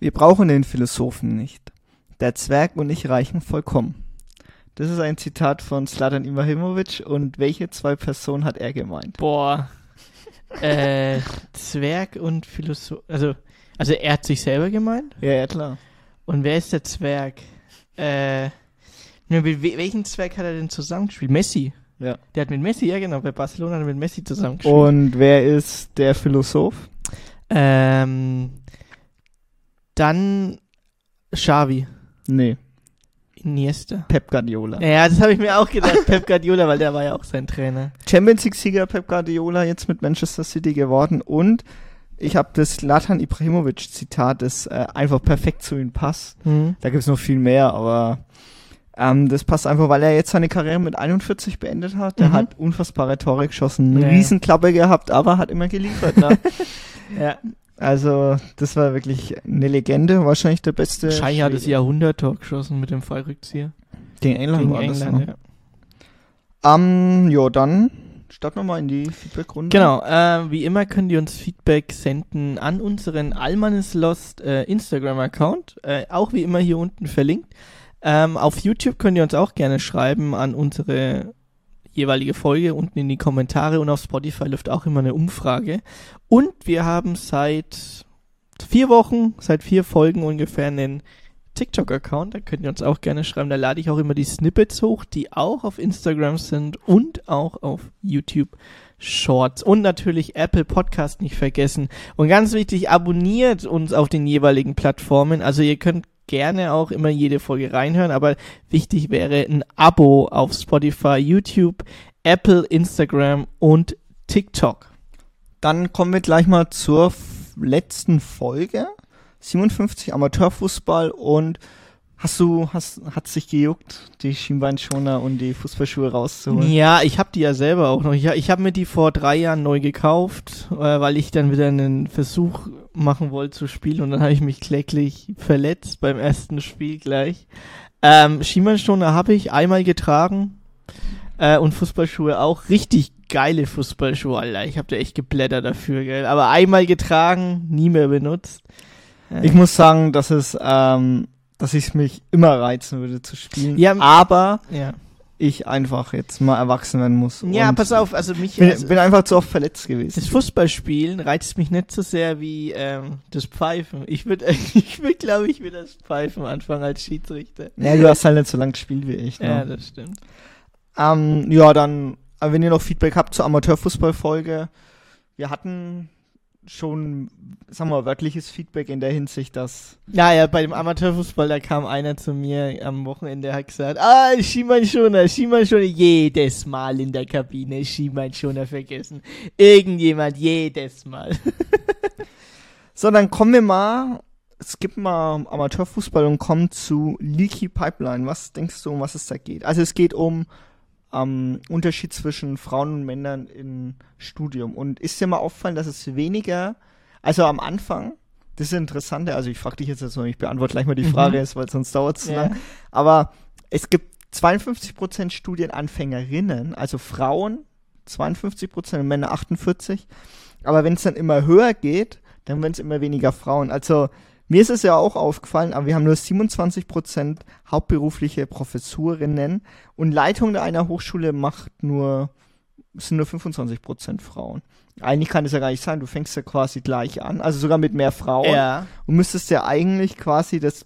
Wir brauchen den Philosophen nicht. Der Zwerg und ich reichen vollkommen. Das ist ein Zitat von Slatan Ibrahimovic und welche zwei Personen hat er gemeint? Boah. äh, Zwerg und Philosoph. Also, also er hat sich selber gemeint? Ja, ja, klar. Und wer ist der Zwerg? Äh, mit welchen Zwerg hat er denn zusammengespielt? Messi. Ja. Der hat mit Messi, ja genau, bei Barcelona hat er mit Messi zusammengespielt. Und wer ist der Philosoph? Ähm, dann Xavi. Nee. Iniesta. Pep Guardiola. Ja, das habe ich mir auch gedacht, Pep Guardiola, weil der war ja auch sein Trainer. Champions League-Sieger Pep Guardiola jetzt mit Manchester City geworden und ich habe das Latan Ibrahimovic-Zitat, das äh, einfach perfekt zu ihm passt. Mhm. Da gibt's noch viel mehr, aber ähm, das passt einfach, weil er jetzt seine Karriere mit 41 beendet hat. Der Mhm. hat unfassbare Tore geschossen, eine Ja. Riesenklappe gehabt, aber hat immer geliefert. Ne? Ja. Also das war wirklich eine Legende, wahrscheinlich der beste. Schei hat das. Jahrhunderttor geschossen mit dem Fallrückzieher. Gegen England Gegen war das, England, ne? ja. Ähm, ja, dann starten wir mal in die Feedback-Runde. Genau, äh, wie immer könnt ihr uns Feedback senden an unseren Almanes Lost äh, Instagram-Account, äh, auch wie immer hier unten verlinkt. Ähm, auf YouTube könnt ihr uns auch gerne schreiben an unsere jeweilige Folge unten in die Kommentare und auf Spotify läuft auch immer eine Umfrage. Und wir haben seit vier Wochen, seit vier Folgen ungefähr einen TikTok-Account, da könnt ihr uns auch gerne schreiben. Da lade ich auch immer die Snippets hoch, die auch auf Instagram sind und auch auf YouTube Shorts. Und natürlich Apple Podcast nicht vergessen. Und ganz wichtig, abonniert uns auf den jeweiligen Plattformen. Also ihr könnt gerne auch immer jede Folge reinhören, aber wichtig wäre ein Abo auf Spotify, YouTube, Apple, Instagram und TikTok. Dann kommen wir gleich mal zur letzten Folge. 57 Amateurfußball und hast du, hast, hat sich gejuckt, die Schienbeinschoner und die Fußballschuhe rauszuholen? Ja, ich habe die ja selber auch noch. Ich, ich habe mir die vor drei Jahren neu gekauft, äh, weil ich dann wieder einen Versuch machen wollte zu spielen und dann habe ich mich kläglich verletzt beim ersten Spiel gleich. Ähm, Schienbeinschoner habe ich einmal getragen äh, und Fußballschuhe auch. Richtig geile Fußballschuhe, Alter. Ich habe da echt geblättert dafür, gell. Aber einmal getragen, nie mehr benutzt. Ich muss sagen, dass es, ähm, dass ich mich immer reizen würde zu spielen. Ja, aber ja. ich einfach jetzt mal erwachsen werden muss. Ja, pass auf, also mich. Bin, also, bin einfach zu oft verletzt gewesen. Das Fußballspielen reizt mich nicht so sehr wie ähm, das Pfeifen. Ich würde, ich würde, glaube ich, wieder das Pfeifen anfangen als Schiedsrichter. Ja, du hast halt nicht so lange gespielt wie ich. Ne? Ja, das stimmt. Ähm, ja, dann, wenn ihr noch Feedback habt zur Amateurfußballfolge, wir hatten schon, sagen wir mal, wörtliches Feedback in der Hinsicht, dass Ja, ja, bei dem Amateurfußball, da kam einer zu mir am Wochenende, hat gesagt, ah, Schiemannschoner, Schiemannschoner, jedes Mal in der Kabine Schiemannschoner vergessen. Irgendjemand, jedes Mal. So, dann kommen wir mal, skippen mal Amateurfußball und kommen zu Leaky Pipeline. Was denkst du, um was es da geht? Also es geht um ähm, Unterschied zwischen Frauen und Männern im Studium. Und ist dir mal auffallen, dass es weniger, also am Anfang, das ist interessant, also ich frage dich jetzt, also ich beantworte gleich mal die Mhm. Frage, ist, weil sonst dauert es zu Ja. lang. Aber es gibt 52% Studienanfängerinnen, also Frauen 52% und Männer 48%. Aber wenn es dann immer höher geht, dann werden es immer weniger Frauen. Also mir ist es ja auch aufgefallen, aber wir haben nur 27% hauptberufliche Professorinnen und Leitung einer Hochschule macht nur, sind nur 25% Frauen. Eigentlich kann es ja gar nicht sein, du fängst ja quasi gleich an, also sogar mit mehr Frauen Ja, und müsstest ja eigentlich quasi das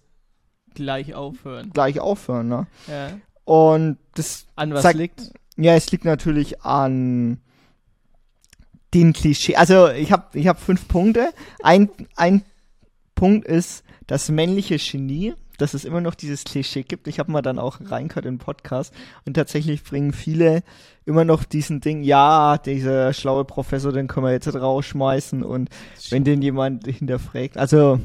gleich aufhören. gleich aufhören, ne? Ja. Und das, An was Sag- liegt? ja, es liegt natürlich an den Klischee. Also ich habe ich hab fünf Punkte. Ein, ein Punkt ist das männliche Genie, dass es immer noch dieses Klischee gibt. Ich habe mal dann auch reingehört in den Podcast und tatsächlich bringen viele immer noch diesen Ding, ja, dieser schlaue Professor, den können wir jetzt rausschmeißen und wenn den jemand hinterfragt. Also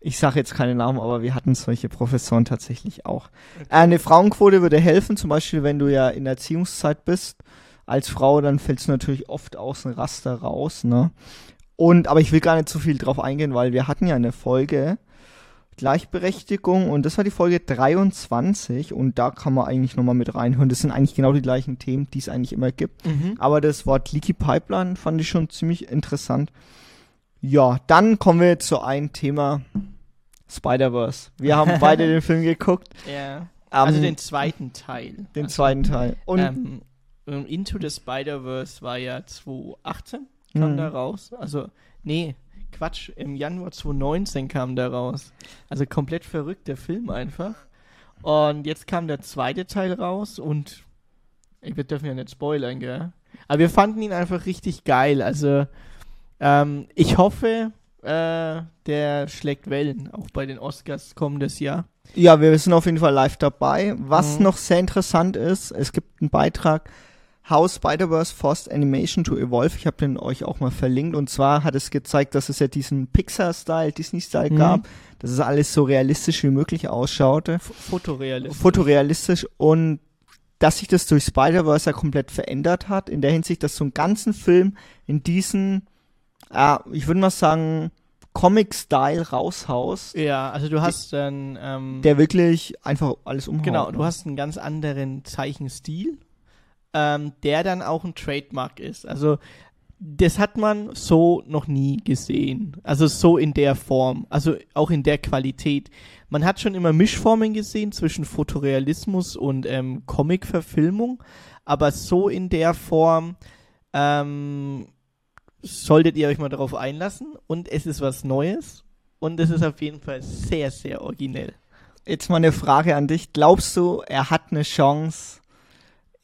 ich sage jetzt keine Namen, aber wir hatten solche Professoren tatsächlich auch. Äh, Eine Frauenquote würde helfen, zum Beispiel, wenn du ja in Erziehungszeit bist. Als Frau, dann fällst du natürlich oft aus dem Raster raus, ne? Und, aber ich will gar nicht zu viel drauf eingehen, weil wir hatten ja eine Folge Gleichberechtigung und das war die Folge 23 und da kann man eigentlich nochmal mit reinhören. Das sind eigentlich genau die gleichen Themen, die es eigentlich immer gibt. Mhm. Aber das Wort Leaky Pipeline fand ich schon ziemlich interessant. Ja, dann kommen wir zu einem Thema, Spider-Verse. Wir haben beide den Film geguckt. Ja. Also Ähm, den zweiten Teil. den also, zweiten Teil. Und ähm, ähm, Into the Spider-Verse war ja 2018, kam Mhm. da raus. Also, nee, Quatsch, im Januar 2019 kam der raus. Also komplett verrückt, der Film einfach. Und jetzt kam der zweite Teil raus und wir dürfen ja nicht spoilern, gell? Aber wir fanden ihn einfach richtig geil. Also, ähm, ich hoffe, äh, der schlägt Wellen, auch bei den Oscars kommendes Jahr. Ja, wir sind auf jeden Fall live dabei. Was Mhm. noch sehr interessant ist, es gibt einen Beitrag How Spider-Verse Forced Animation to Evolve. Ich habe den euch auch mal verlinkt. Und zwar hat es gezeigt, dass es ja diesen Pixar-Style, Disney-Style Mhm. gab, dass es alles so realistisch wie möglich ausschaute. F fotorealistisch. Fotorealistisch und dass sich das durch Spider-Verse ja komplett verändert hat, in der Hinsicht, dass so einen ganzen Film in diesen, äh, ich würde mal sagen, Comic-Style raushaust, Ja, also du hast dann, ähm, der wirklich einfach alles umhaut. genau, du hast einen ganz anderen Zeichenstil, ähm, der dann auch ein Trademark ist. Also das hat man so noch nie gesehen. Also so in der Form, also auch in der Qualität. Man hat schon immer Mischformen gesehen zwischen Fotorealismus und ähm, Comic-Verfilmung, aber so in der Form ähm, solltet ihr euch mal darauf einlassen und es ist was Neues und es ist auf jeden Fall sehr, sehr originell. Jetzt mal eine Frage an dich. Glaubst du, er hat eine Chance,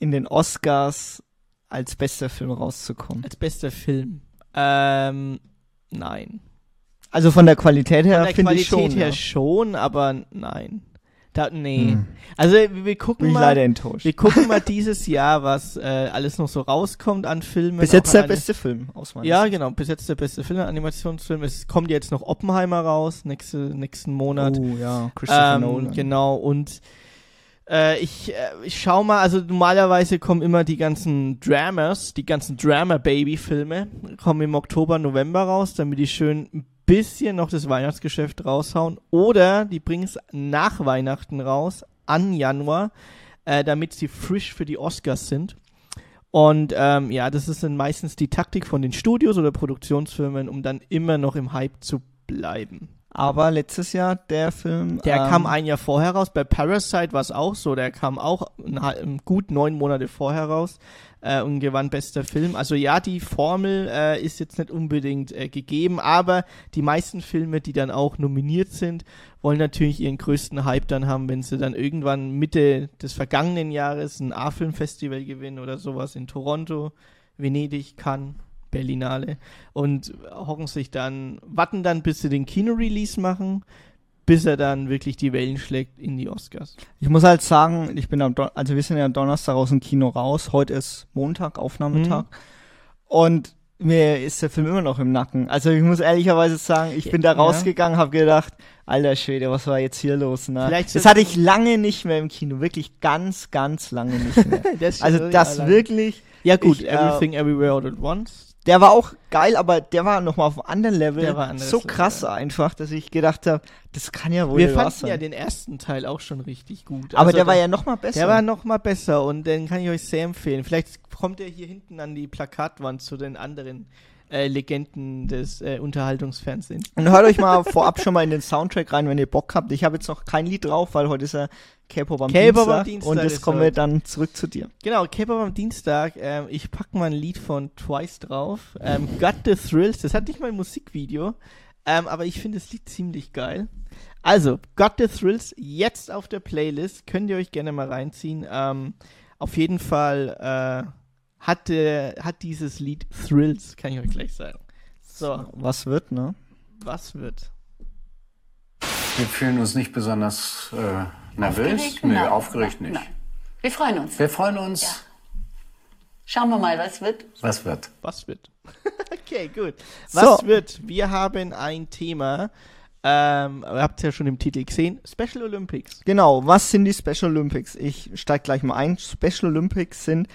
in den Oscars als bester Film rauszukommen? Als bester Film. Ähm, nein. Also von der Qualität her Von der finde ich Qualität schon. her ja. schon, aber nein. Da, nee. Hm. Also wir, gucken Bin ich mal. leider enttäuscht. Wir gucken mal dieses Jahr, was äh, alles noch so rauskommt an Filmen. Bis jetzt der beste Film aus meiner Ja, Sicht. genau. Bis jetzt der beste Film, Animationsfilm. Es kommt jetzt noch Oppenheimer raus, nächste, nächsten Monat. Oh ja, Christopher Ähm, Nolan. Genau, und äh, ich, äh, ich schau mal, also normalerweise kommen immer die ganzen Dramas, die ganzen Drama-Baby-Filme, kommen im Oktober, November raus, damit die schön ein bisschen noch das Weihnachtsgeschäft raushauen. Oder die bringen es nach Weihnachten raus, an Januar, äh, damit sie frisch für die Oscars sind. Und ähm, ja, das ist dann meistens die Taktik von den Studios oder Produktionsfirmen, um dann immer noch im Hype zu bleiben. Aber letztes Jahr der Film. Der ähm, kam ein Jahr vorher raus. Bei Parasite war es auch so. Der kam auch gut neun Monate vorher raus äh, und gewann bester Film. Also ja, die Formel äh, ist jetzt nicht unbedingt äh, gegeben, aber die meisten Filme, die dann auch nominiert sind, wollen natürlich ihren größten Hype dann haben, wenn sie dann irgendwann Mitte des vergangenen Jahres ein A-Film-Festival gewinnen oder sowas in Toronto, Venedig, Cannes. Berlinale und hocken sich dann, warten dann, bis sie den Kino-Release machen, bis er dann wirklich die Wellen schlägt in die Oscars. Ich muss halt sagen, ich bin am Don also wir sind ja am Donnerstag aus dem Kino raus. Heute ist Montag, Aufnahmetag. Mhm. Und mir ist der Film immer noch im Nacken. Also ich muss ehrlicherweise sagen, ich bin da Ja. rausgegangen, habe gedacht, alter Schwede, was war jetzt hier los? Ne? Vielleicht das hatte ich lange nicht mehr im Kino, wirklich ganz, ganz lange nicht mehr. Das also das wirklich, Ja gut, ich, äh, Everything Everywhere All at Once. Der war auch geil, aber der war noch mal auf einem anderen Level, Der war anderes so Level, krass ja. einfach, dass ich gedacht habe, das kann ja wohl Wir fanden sein. ja den ersten Teil auch schon richtig gut. aber Also der war ja noch mal besser. Der war noch mal besser und den kann ich euch sehr empfehlen. Vielleicht kommt er hier hinten an die Plakatwand zu den anderen äh, Legenden des äh, Unterhaltungsfernsehens. Und hört euch mal vorab schon mal in den Soundtrack rein, wenn ihr Bock habt. Ich habe jetzt noch kein Lied drauf, weil heute ist ja K-Pop am, am Dienstag, Und jetzt kommen wir dann zurück zu dir. Genau, K-Pop am Dienstag. Ähm, ich pack mal ein Lied von Twice drauf. Ähm, Got the Thrills. Das hat nicht mal ein Musikvideo. Ähm, aber ich finde das Lied ziemlich geil. Also, Got the Thrills jetzt auf der Playlist. Könnt ihr euch gerne mal reinziehen. Ähm, auf jeden Fall äh, hat, äh, hat dieses Lied Thrills, kann ich euch gleich sagen. So, Was wird, ne? was wird? Wir fühlen uns nicht besonders äh, nervös. Aufgeregt? Nö, Nein. aufgeregt nicht. Nein. Wir freuen uns. Wir freuen uns. Ja. Schauen wir mal, was wird. Was wird? Was wird? okay, gut. So. Was wird? Wir haben ein Thema. Ähm, ihr habt es ja schon im Titel gesehen. Special Olympics. Genau, was sind die Special Olympics? Ich steig gleich mal ein. Special Olympics sind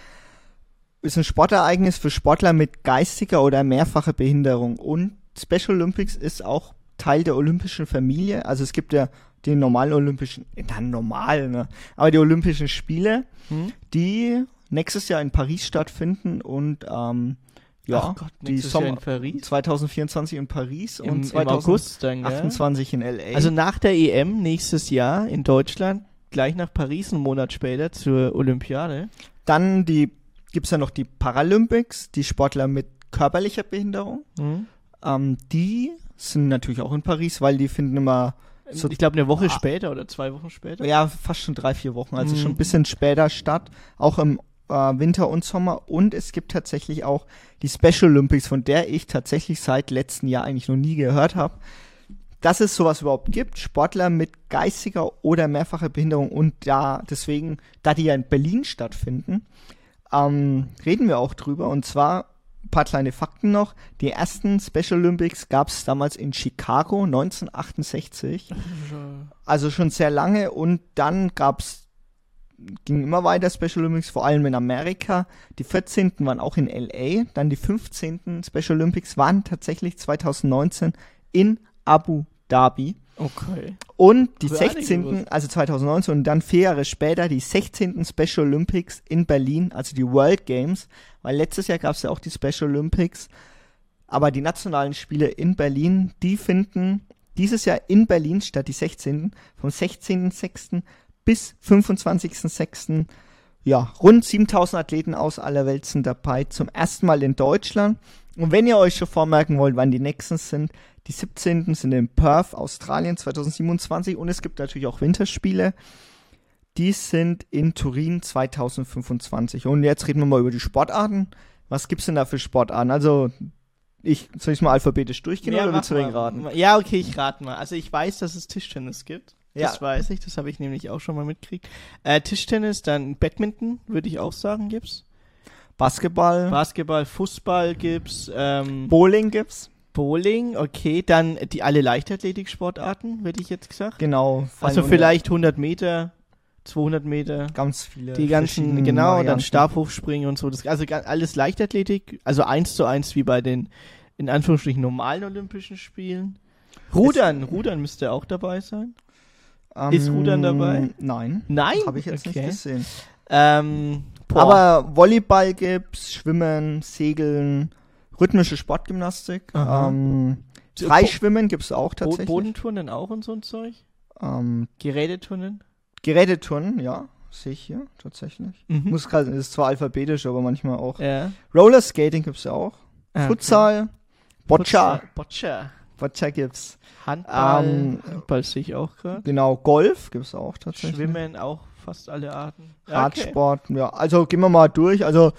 ist ein Sportereignis für Sportler mit geistiger oder mehrfacher Behinderung. Und Special Olympics ist auch Teil der olympischen Familie. Also es gibt ja die normalen olympischen, dann normal, ne? Aber die Olympischen Spiele, Hm? die nächstes Jahr in Paris stattfinden und ähm, Ja, Gott, die Sommer in Paris. 2024 in Paris Im, und im August dann, gell? 2028 in LA. Also nach der EM nächstes Jahr in Deutschland, gleich nach Paris, einen Monat später zur Olympiade. dann die gibt's ja noch die Paralympics, die Sportler mit körperlicher Behinderung. Mhm. Ähm, die sind natürlich auch in Paris, weil die finden immer So- ich glaube eine Woche Ah. später oder zwei Wochen später. ja fast schon drei, vier Wochen, also Mhm. schon ein bisschen später statt, auch im äh, Winter und Sommer. Und es gibt tatsächlich auch die Special Olympics, von der ich tatsächlich seit letztem Jahr eigentlich noch nie gehört habe. Dass es sowas überhaupt gibt, Sportler mit geistiger oder mehrfacher Behinderung und da deswegen, da die ja in Berlin stattfinden, ähm, reden wir auch drüber. Und zwar ein paar kleine Fakten noch. Die ersten Special Olympics gab es damals in Chicago 1968. Also schon sehr lange und dann gab's ging immer weiter Special Olympics, vor allem in Amerika. Die 14. waren auch in LA, dann die 15. Special Olympics waren tatsächlich 2019 in Abu Dhabi. Okay. Und die Hab ich auch nicht 16., gewusst. also 2019 und dann vier Jahre später die 16. Special Olympics in Berlin, also die World Games, weil letztes Jahr gab es ja auch die Special Olympics, aber die nationalen Spiele in Berlin, die finden dieses Jahr in Berlin statt, die 16. vom 16.06. bis 25.06. Ja, rund 7000 Athleten aus aller Welt sind dabei, zum ersten Mal in Deutschland. Und wenn ihr euch schon vormerken wollt, wann die nächsten sind, die 17. sind in Perth, Australien 2027 und es gibt natürlich auch Winterspiele. Die sind in Turin 2025. Und jetzt reden wir mal über die Sportarten. Was gibt's denn da für Sportarten? Also, ich, soll ich mal alphabetisch durchgehen oder mach willst du wegen mal. raten? Ja, okay, ich rate mal. Also ich weiß, dass es Tischtennis gibt. Ja. Das weiß ich, das habe ich nämlich auch schon mal mitgekriegt. Äh, Tischtennis, dann Badminton, würde ich auch sagen, gibt's. Basketball, Basketball, Fußball gibt's, ähm, Bowling gibt's. Bowling, okay, dann die alle Leichtathletik-Sportarten, hätte ich jetzt gesagt. Genau. Also vielleicht 100 Meter, 200 Meter, ganz viele. die ganzen, genau, dann Varianten. Stabhochspringen und so. Das, also alles Leichtathletik, also eins zu eins wie bei den, in Anführungsstrichen, normalen Olympischen Spielen. Rudern, Rudern müsste auch dabei sein. ist Rudern dabei? Ähm, Nein. Nein? Habe ich jetzt Okay. nicht gesehen. Ähm. Aber Volleyball gibt's, Schwimmen, Segeln, rhythmische Sportgymnastik, ähm, Freischwimmen gibt's auch Bo tatsächlich. Bodenturnen auch und so ein Zeug? Ähm, Geräteturnen? Geräteturnen, ja, sehe ich hier tatsächlich. Mhm. Muss gerade, ist zwar alphabetisch, aber manchmal auch. Ja. Rollerskating gibt's auch. Ah, okay. Futsal, Boccia, Boccia. Boccia gibt's. Handball, Ähm, Handball sehe ich auch gerade. Genau, Golf gibt's auch tatsächlich. Schwimmen auch fast alle Arten. Ja, okay. Radsport, ja. Also gehen wir mal durch. Also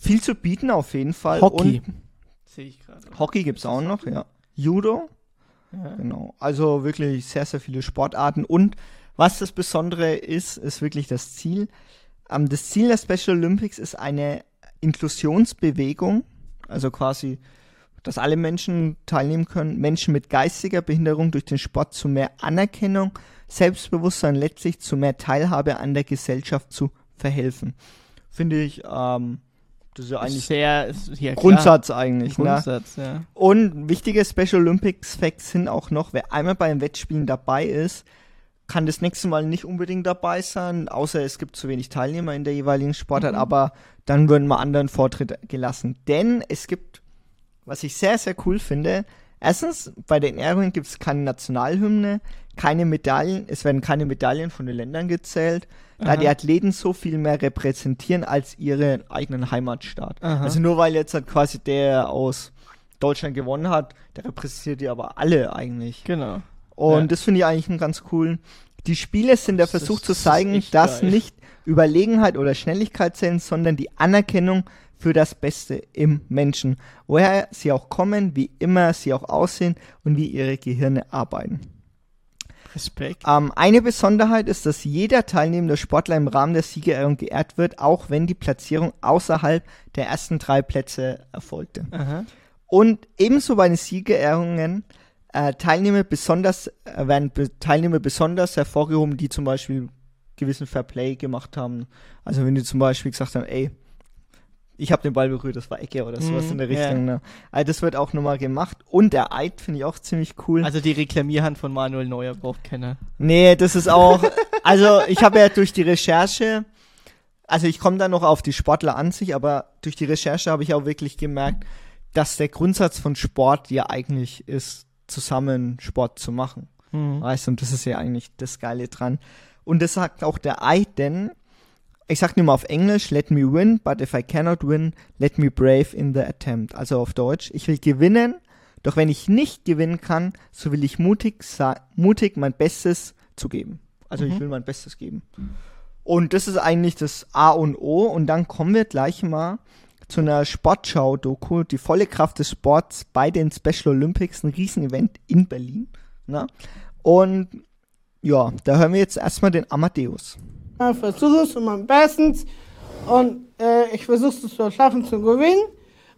viel zu bieten auf jeden Fall. Hockey. Und Sehe ich gerade. Hockey gibt's auch noch, ja. Judo, Ja. genau. Also wirklich sehr, sehr viele Sportarten. Und was das Besondere ist, ist wirklich das Ziel. Ähm, das Ziel der Special Olympics ist eine Inklusionsbewegung, also quasi, dass alle Menschen teilnehmen können, Menschen mit geistiger Behinderung durch den Sport zu mehr Anerkennung, Selbstbewusstsein, letztlich zu mehr Teilhabe an der Gesellschaft zu verhelfen. Finde ich, ähm, das ist ja eigentlich Sehr, ist, ja, klar. Grundsatz eigentlich, ne? Grundsatz, ja. Und wichtige Special Olympics Facts sind auch noch, wer einmal bei den Wettspielen dabei ist, kann das nächste Mal nicht unbedingt dabei sein, außer es gibt zu wenig Teilnehmer in der jeweiligen Sportart, Mhm. aber dann würden mal anderen Vortritt gelassen. Denn es gibt, was ich sehr, sehr cool finde, erstens, bei den Ehrungen gibt es keine Nationalhymne, keine Medaillen, es werden keine Medaillen von den Ländern gezählt, da Aha. die Athleten so viel mehr repräsentieren als ihren eigenen Heimatstaat. Aha. Also nur weil jetzt halt quasi der aus Deutschland gewonnen hat, der repräsentiert die aber alle eigentlich. Genau. Und Ja. das finde ich eigentlich einen ganz coolen. Die Spiele sind der Das Versuch ist- zu das zeigen, echt dass geil. nicht Überlegenheit oder Schnelligkeit zählen, sondern die Anerkennung für das Beste im Menschen. Woher sie auch kommen, wie immer sie auch aussehen und wie ihre Gehirne arbeiten. Respekt. Ähm, eine Besonderheit ist, dass jeder teilnehmende Sportler im Rahmen der Siegerehrung geehrt wird, auch wenn die Platzierung außerhalb der ersten drei Plätze erfolgte. Aha. Und ebenso bei den Siegerehrungen äh, Teilnehmer besonders, äh, werden be Teilnehmer besonders hervorgehoben, die zum Beispiel gewissen Fairplay gemacht haben. Also wenn die zum Beispiel gesagt haben, ey, ich habe den Ball berührt, das war Ecke oder sowas Mhm, in der ja. Richtung. Ne? Also das wird auch nochmal gemacht. Und der Eid finde ich auch ziemlich cool. Also die Reklamierhand von Manuel Neuer braucht keiner. Nee, das ist auch, also ich habe ja durch die Recherche also ich komme da noch auf die Sportler an sich, aber durch die Recherche habe ich auch wirklich gemerkt, dass der Grundsatz von Sport ja eigentlich ist, zusammen Sport zu machen. Mhm. Weißt du, und das ist ja eigentlich das Geile dran. Und das sagt auch der Aiden. Ich sag nur mal auf Englisch, let me win, but if I cannot win, let me brave in the attempt. Also auf Deutsch, ich will gewinnen, doch wenn ich nicht gewinnen kann, so will ich mutig, mutig mein Bestes zu geben. Also ich Mhm. will mein Bestes geben. Und das ist eigentlich das A und O. Und dann kommen wir gleich mal zu einer Sportschau-Doku, die volle Kraft des Sports bei den Special Olympics, ein Riesenevent in Berlin. Na? Und ja, da hören wir jetzt erstmal den Amadeus. Ich versuche es mein Bestens und äh, ich versuche es zu schaffen zu gewinnen.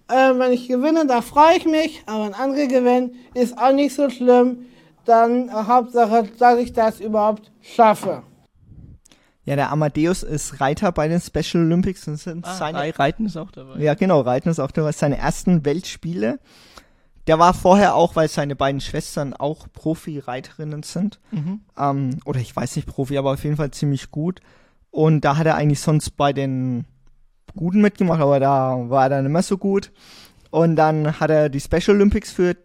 Äh, wenn ich gewinne, da freue ich mich, aber wenn andere gewinnen, ist auch nicht so schlimm. Dann äh, Hauptsache, dass ich das überhaupt schaffe. Ja, der Amadeus ist Reiter bei den Special Olympics und sind Ah, seine Rei- Reiten ist auch dabei. Ja, genau, Reiten ist auch dabei. Seine ersten Weltspiele. Der war vorher auch, weil seine beiden Schwestern auch Profi-Reiterinnen sind. Mhm. Ähm, oder ich weiß nicht Profi, aber auf jeden Fall ziemlich gut. Und da hat er eigentlich sonst bei den Guten mitgemacht, aber da war er dann mehr so gut. Und dann hat er die Special Olympics für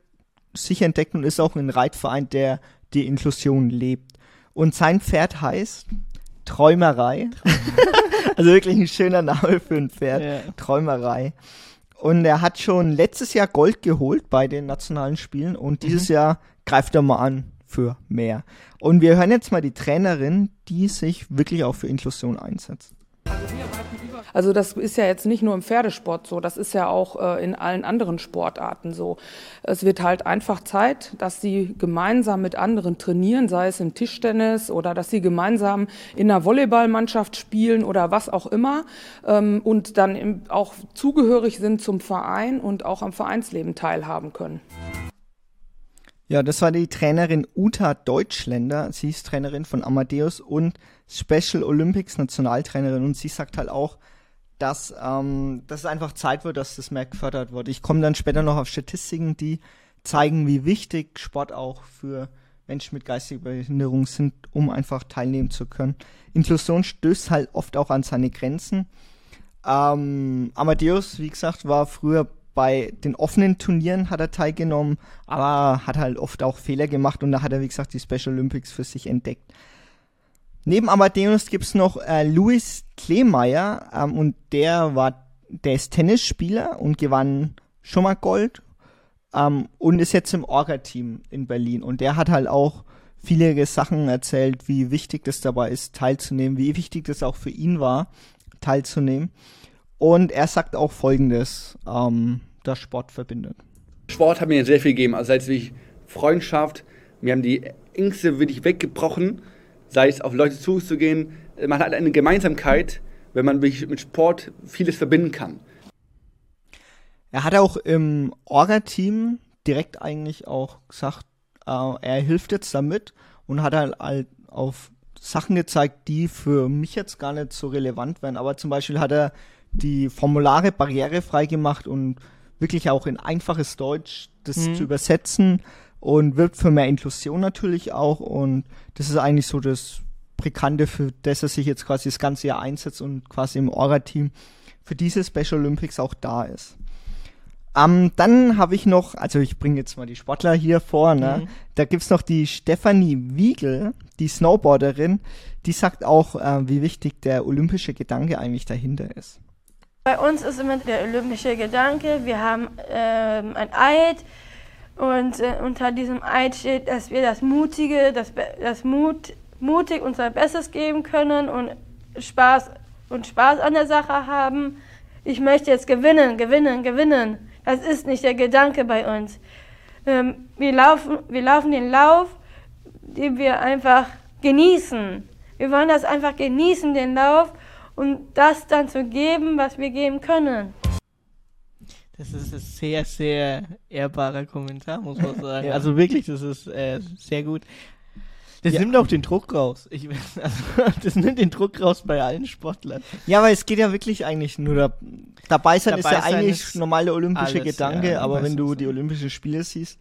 sich entdeckt und ist auch ein Reitverein, der die Inklusion lebt. Und sein Pferd heißt Träumerei. also wirklich ein schöner Name für ein Pferd. Ja. Träumerei. Und er hat schon letztes Jahr Gold geholt bei den nationalen Spielen und dieses Jahr greift er mal an für mehr. Und wir hören jetzt mal die Trainerin, die sich wirklich auch für Inklusion einsetzt. Also das ist ja jetzt nicht nur im Pferdesport so, das ist ja auch äh, in allen anderen Sportarten so. Es wird halt einfach Zeit, dass sie gemeinsam mit anderen trainieren, sei es im Tischtennis oder dass sie gemeinsam in einer Volleyballmannschaft spielen oder was auch immer ähm, und dann im, auch zugehörig sind zum Verein und auch am Vereinsleben teilhaben können. Ja, das war die Trainerin Uta Deutschländer. Sie ist Trainerin von Amadeus und Special Olympics Nationaltrainerin und sie sagt halt auch, dass, ähm, dass es einfach Zeit wird, dass das mehr gefördert wird. Ich komme dann später noch auf Statistiken, die zeigen, wie wichtig Sport auch für Menschen mit geistiger Behinderung sind, um einfach teilnehmen zu können. Inklusion stößt halt oft auch an seine Grenzen. Ähm, Amadeus, wie gesagt, war früher bei den offenen Turnieren hat er teilgenommen, aber hat halt oft auch Fehler gemacht und da hat er, wie gesagt, die Special Olympics für sich entdeckt. Neben Amadeus gibt's noch äh, Louis Kleemeyer ähm, und der war, der ist Tennisspieler und gewann schon mal Gold ähm, und ist jetzt im Orga-Team in Berlin und der hat halt auch viele Sachen erzählt, wie wichtig das dabei ist, teilzunehmen, wie wichtig das auch für ihn war, teilzunehmen. Und er sagt auch Folgendes, ähm, das Sport verbindet. Sport hat mir sehr viel gegeben, also es wirklich Freundschaft, mir haben die Ängste wirklich weggebrochen, sei es auf Leute zuzugehen. Man hat eine Gemeinsamkeit, wenn man wirklich mit Sport vieles verbinden kann. Er hat auch im Orga-Team direkt eigentlich auch gesagt, äh, er hilft jetzt damit und hat halt, halt auf Sachen gezeigt, die für mich jetzt gar nicht so relevant wären. Aber zum Beispiel hat er die Formulare barrierefrei gemacht und wirklich auch in einfaches Deutsch das Mhm. zu übersetzen und wirbt für mehr Inklusion natürlich auch. Und das ist eigentlich so das Präkante, für das er sich jetzt quasi das ganze Jahr einsetzt und quasi im Orga-Team für diese Special Olympics auch da ist. Ähm, dann habe ich noch, also ich bringe jetzt mal die Sportler hier vor, ne? Mhm. Da gibt's noch die Stefanie Wiegel, die Snowboarderin, die sagt auch, äh, wie wichtig der olympische Gedanke eigentlich dahinter ist. Bei uns ist immer der olympische Gedanke, wir haben ähm, ein Eid und äh, unter diesem Eid steht, dass wir das Mutige, das, das Mut, mutig unser Bestes geben können und Spaß und Spaß an der Sache haben. Ich möchte jetzt gewinnen, gewinnen, gewinnen. Das ist nicht der Gedanke bei uns. Ähm, wir, laufen, wir laufen den Lauf, den wir einfach genießen. Wir wollen das einfach genießen, den Lauf, und das dann zu geben, was wir geben können. Das ist ein sehr, sehr ehrbarer Kommentar, muss man sagen. Ja. Also wirklich, das ist äh, sehr gut. Das Ja. nimmt auch den Druck raus. Ich, also, das nimmt den Druck raus bei allen Sportlern. Ja, weil es geht ja wirklich eigentlich nur da, dabei sein ist Dabei ja sein eigentlich ist normale olympische alles, Gedanke, ja, aber wenn du die Olympischen Spiele siehst,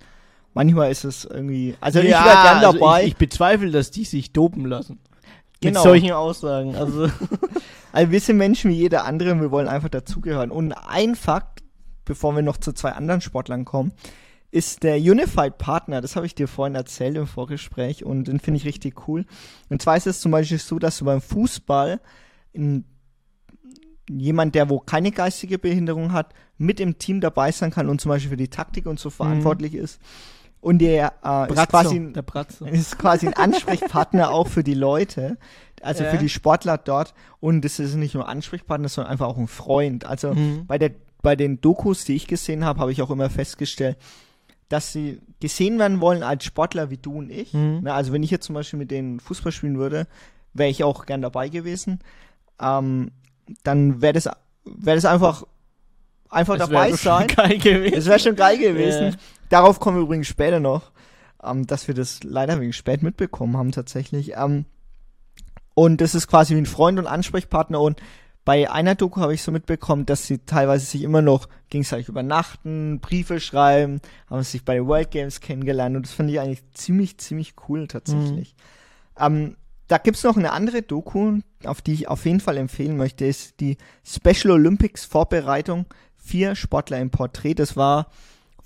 manchmal ist es irgendwie, also ich ja, wäre gern also dabei. ich, ich bezweifle, dass die sich dopen lassen. Genau. Mit solchen Aussagen. Also, Also wir sind Menschen wie jeder andere und wir wollen einfach dazugehören. Und ein Fakt, bevor wir noch zu zwei anderen Sportlern kommen, ist der Unified Partner. Das habe ich dir vorhin erzählt im Vorgespräch und den finde ich richtig cool. Und zwar ist es zum Beispiel so, dass du beim Fußball in, jemand, der wo keine geistige Behinderung hat, mit im Team dabei sein kann und zum Beispiel für die Taktik und so verantwortlich ist. Und der äh, ist quasi ein, ist quasi ein Ansprechpartner auch für die Leute, also Ja. für die Sportler dort. Und das ist nicht nur Ansprechpartner, sondern einfach auch ein Freund. Also Mhm. bei der bei den Dokus, die ich gesehen habe, habe ich auch immer festgestellt, dass sie gesehen werden wollen als Sportler wie du und ich. Mhm. Ne, also wenn ich jetzt zum Beispiel mit denen Fußball spielen würde, wäre ich auch gern dabei gewesen. Ähm, dann wäre das wäre das einfach einfach Das dabei sein. geil gewesen. Das wäre schon geil gewesen. Ja. Darauf kommen wir übrigens später noch, ähm, dass wir das leider wegen spät mitbekommen haben tatsächlich. Ähm, und das ist quasi wie ein Freund und Ansprechpartner und bei einer Doku habe ich so mitbekommen, dass sie teilweise sich immer noch gegenseitig übernachten, Briefe schreiben, haben sich bei den World Games kennengelernt und das finde ich eigentlich ziemlich, ziemlich cool tatsächlich. Ähm, da gibt's noch eine andere Doku, auf die ich auf jeden Fall empfehlen möchte, ist die Special Olympics Vorbereitung. Vier Sportler im Porträt. Das war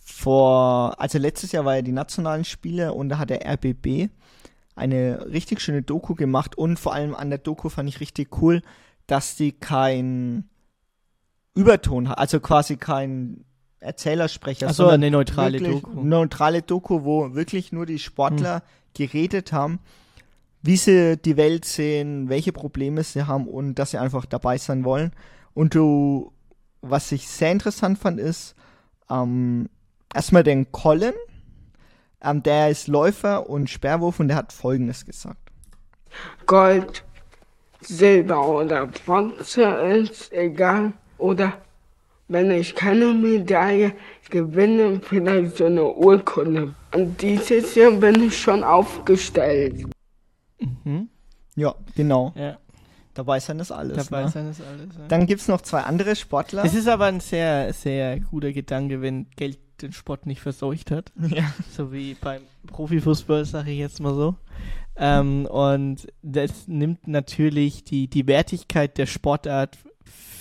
vor, also letztes Jahr war ja die nationalen Spiele und da hat der RBB eine richtig schöne Doku gemacht und vor allem an der Doku fand ich richtig cool, dass die kein Überton hat, also quasi kein Erzählersprecher, Ach so, eine neutrale Doku. Neutrale Doku, wo wirklich nur die Sportler geredet haben, wie sie die Welt sehen, welche Probleme sie haben und dass sie einfach dabei sein wollen. Und du, was ich sehr interessant fand, ist ähm, erstmal den Colin, ähm, der ist Läufer und Sperrwurf und der hat Folgendes gesagt. Gold, Silber oder Bronze ist egal. Oder wenn ich keine Medaille gewinne, vielleicht so eine Urkunde. Und dieses Jahr bin ich schon aufgestellt. Ja, genau. Ja, Dabei sein ist alles. dabei ne? sein ist alles. Ja. Dann gibt's noch zwei andere Sportler. Es ist aber ein sehr, sehr guter Gedanke, wenn Geld den Sport nicht verseucht hat. ja. So wie beim Profifußball, sage ich jetzt mal so. Ähm, und das nimmt natürlich die, die Wertigkeit der Sportart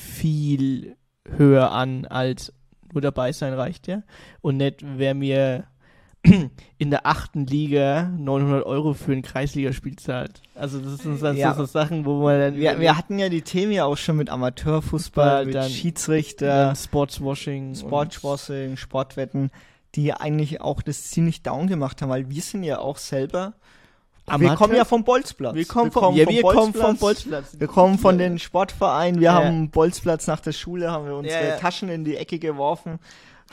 viel höher an, als nur dabei sein reicht, ja. Und nicht, wer mir in der achten Liga 900 Euro für ein Kreisligaspiel zahlt. Also das sind so, Ja. so Sachen, wo man dann Wir, wir hatten ja die Themen ja auch schon mit Amateurfußball, mit Dann- Schiedsrichter, dann Sportswashing, Sportwashing, Sportwetten, die eigentlich auch das ziemlich down gemacht haben, weil wir sind ja auch selber. Wir Amateur? kommen ja vom Bolzplatz. Wir kommen vom, ja, wir kommen vom Bolzplatz. Wir kommen von den Sportvereinen. Wir Ja. haben Bolzplatz nach der Schule, haben wir unsere Ja, ja. Taschen in die Ecke geworfen.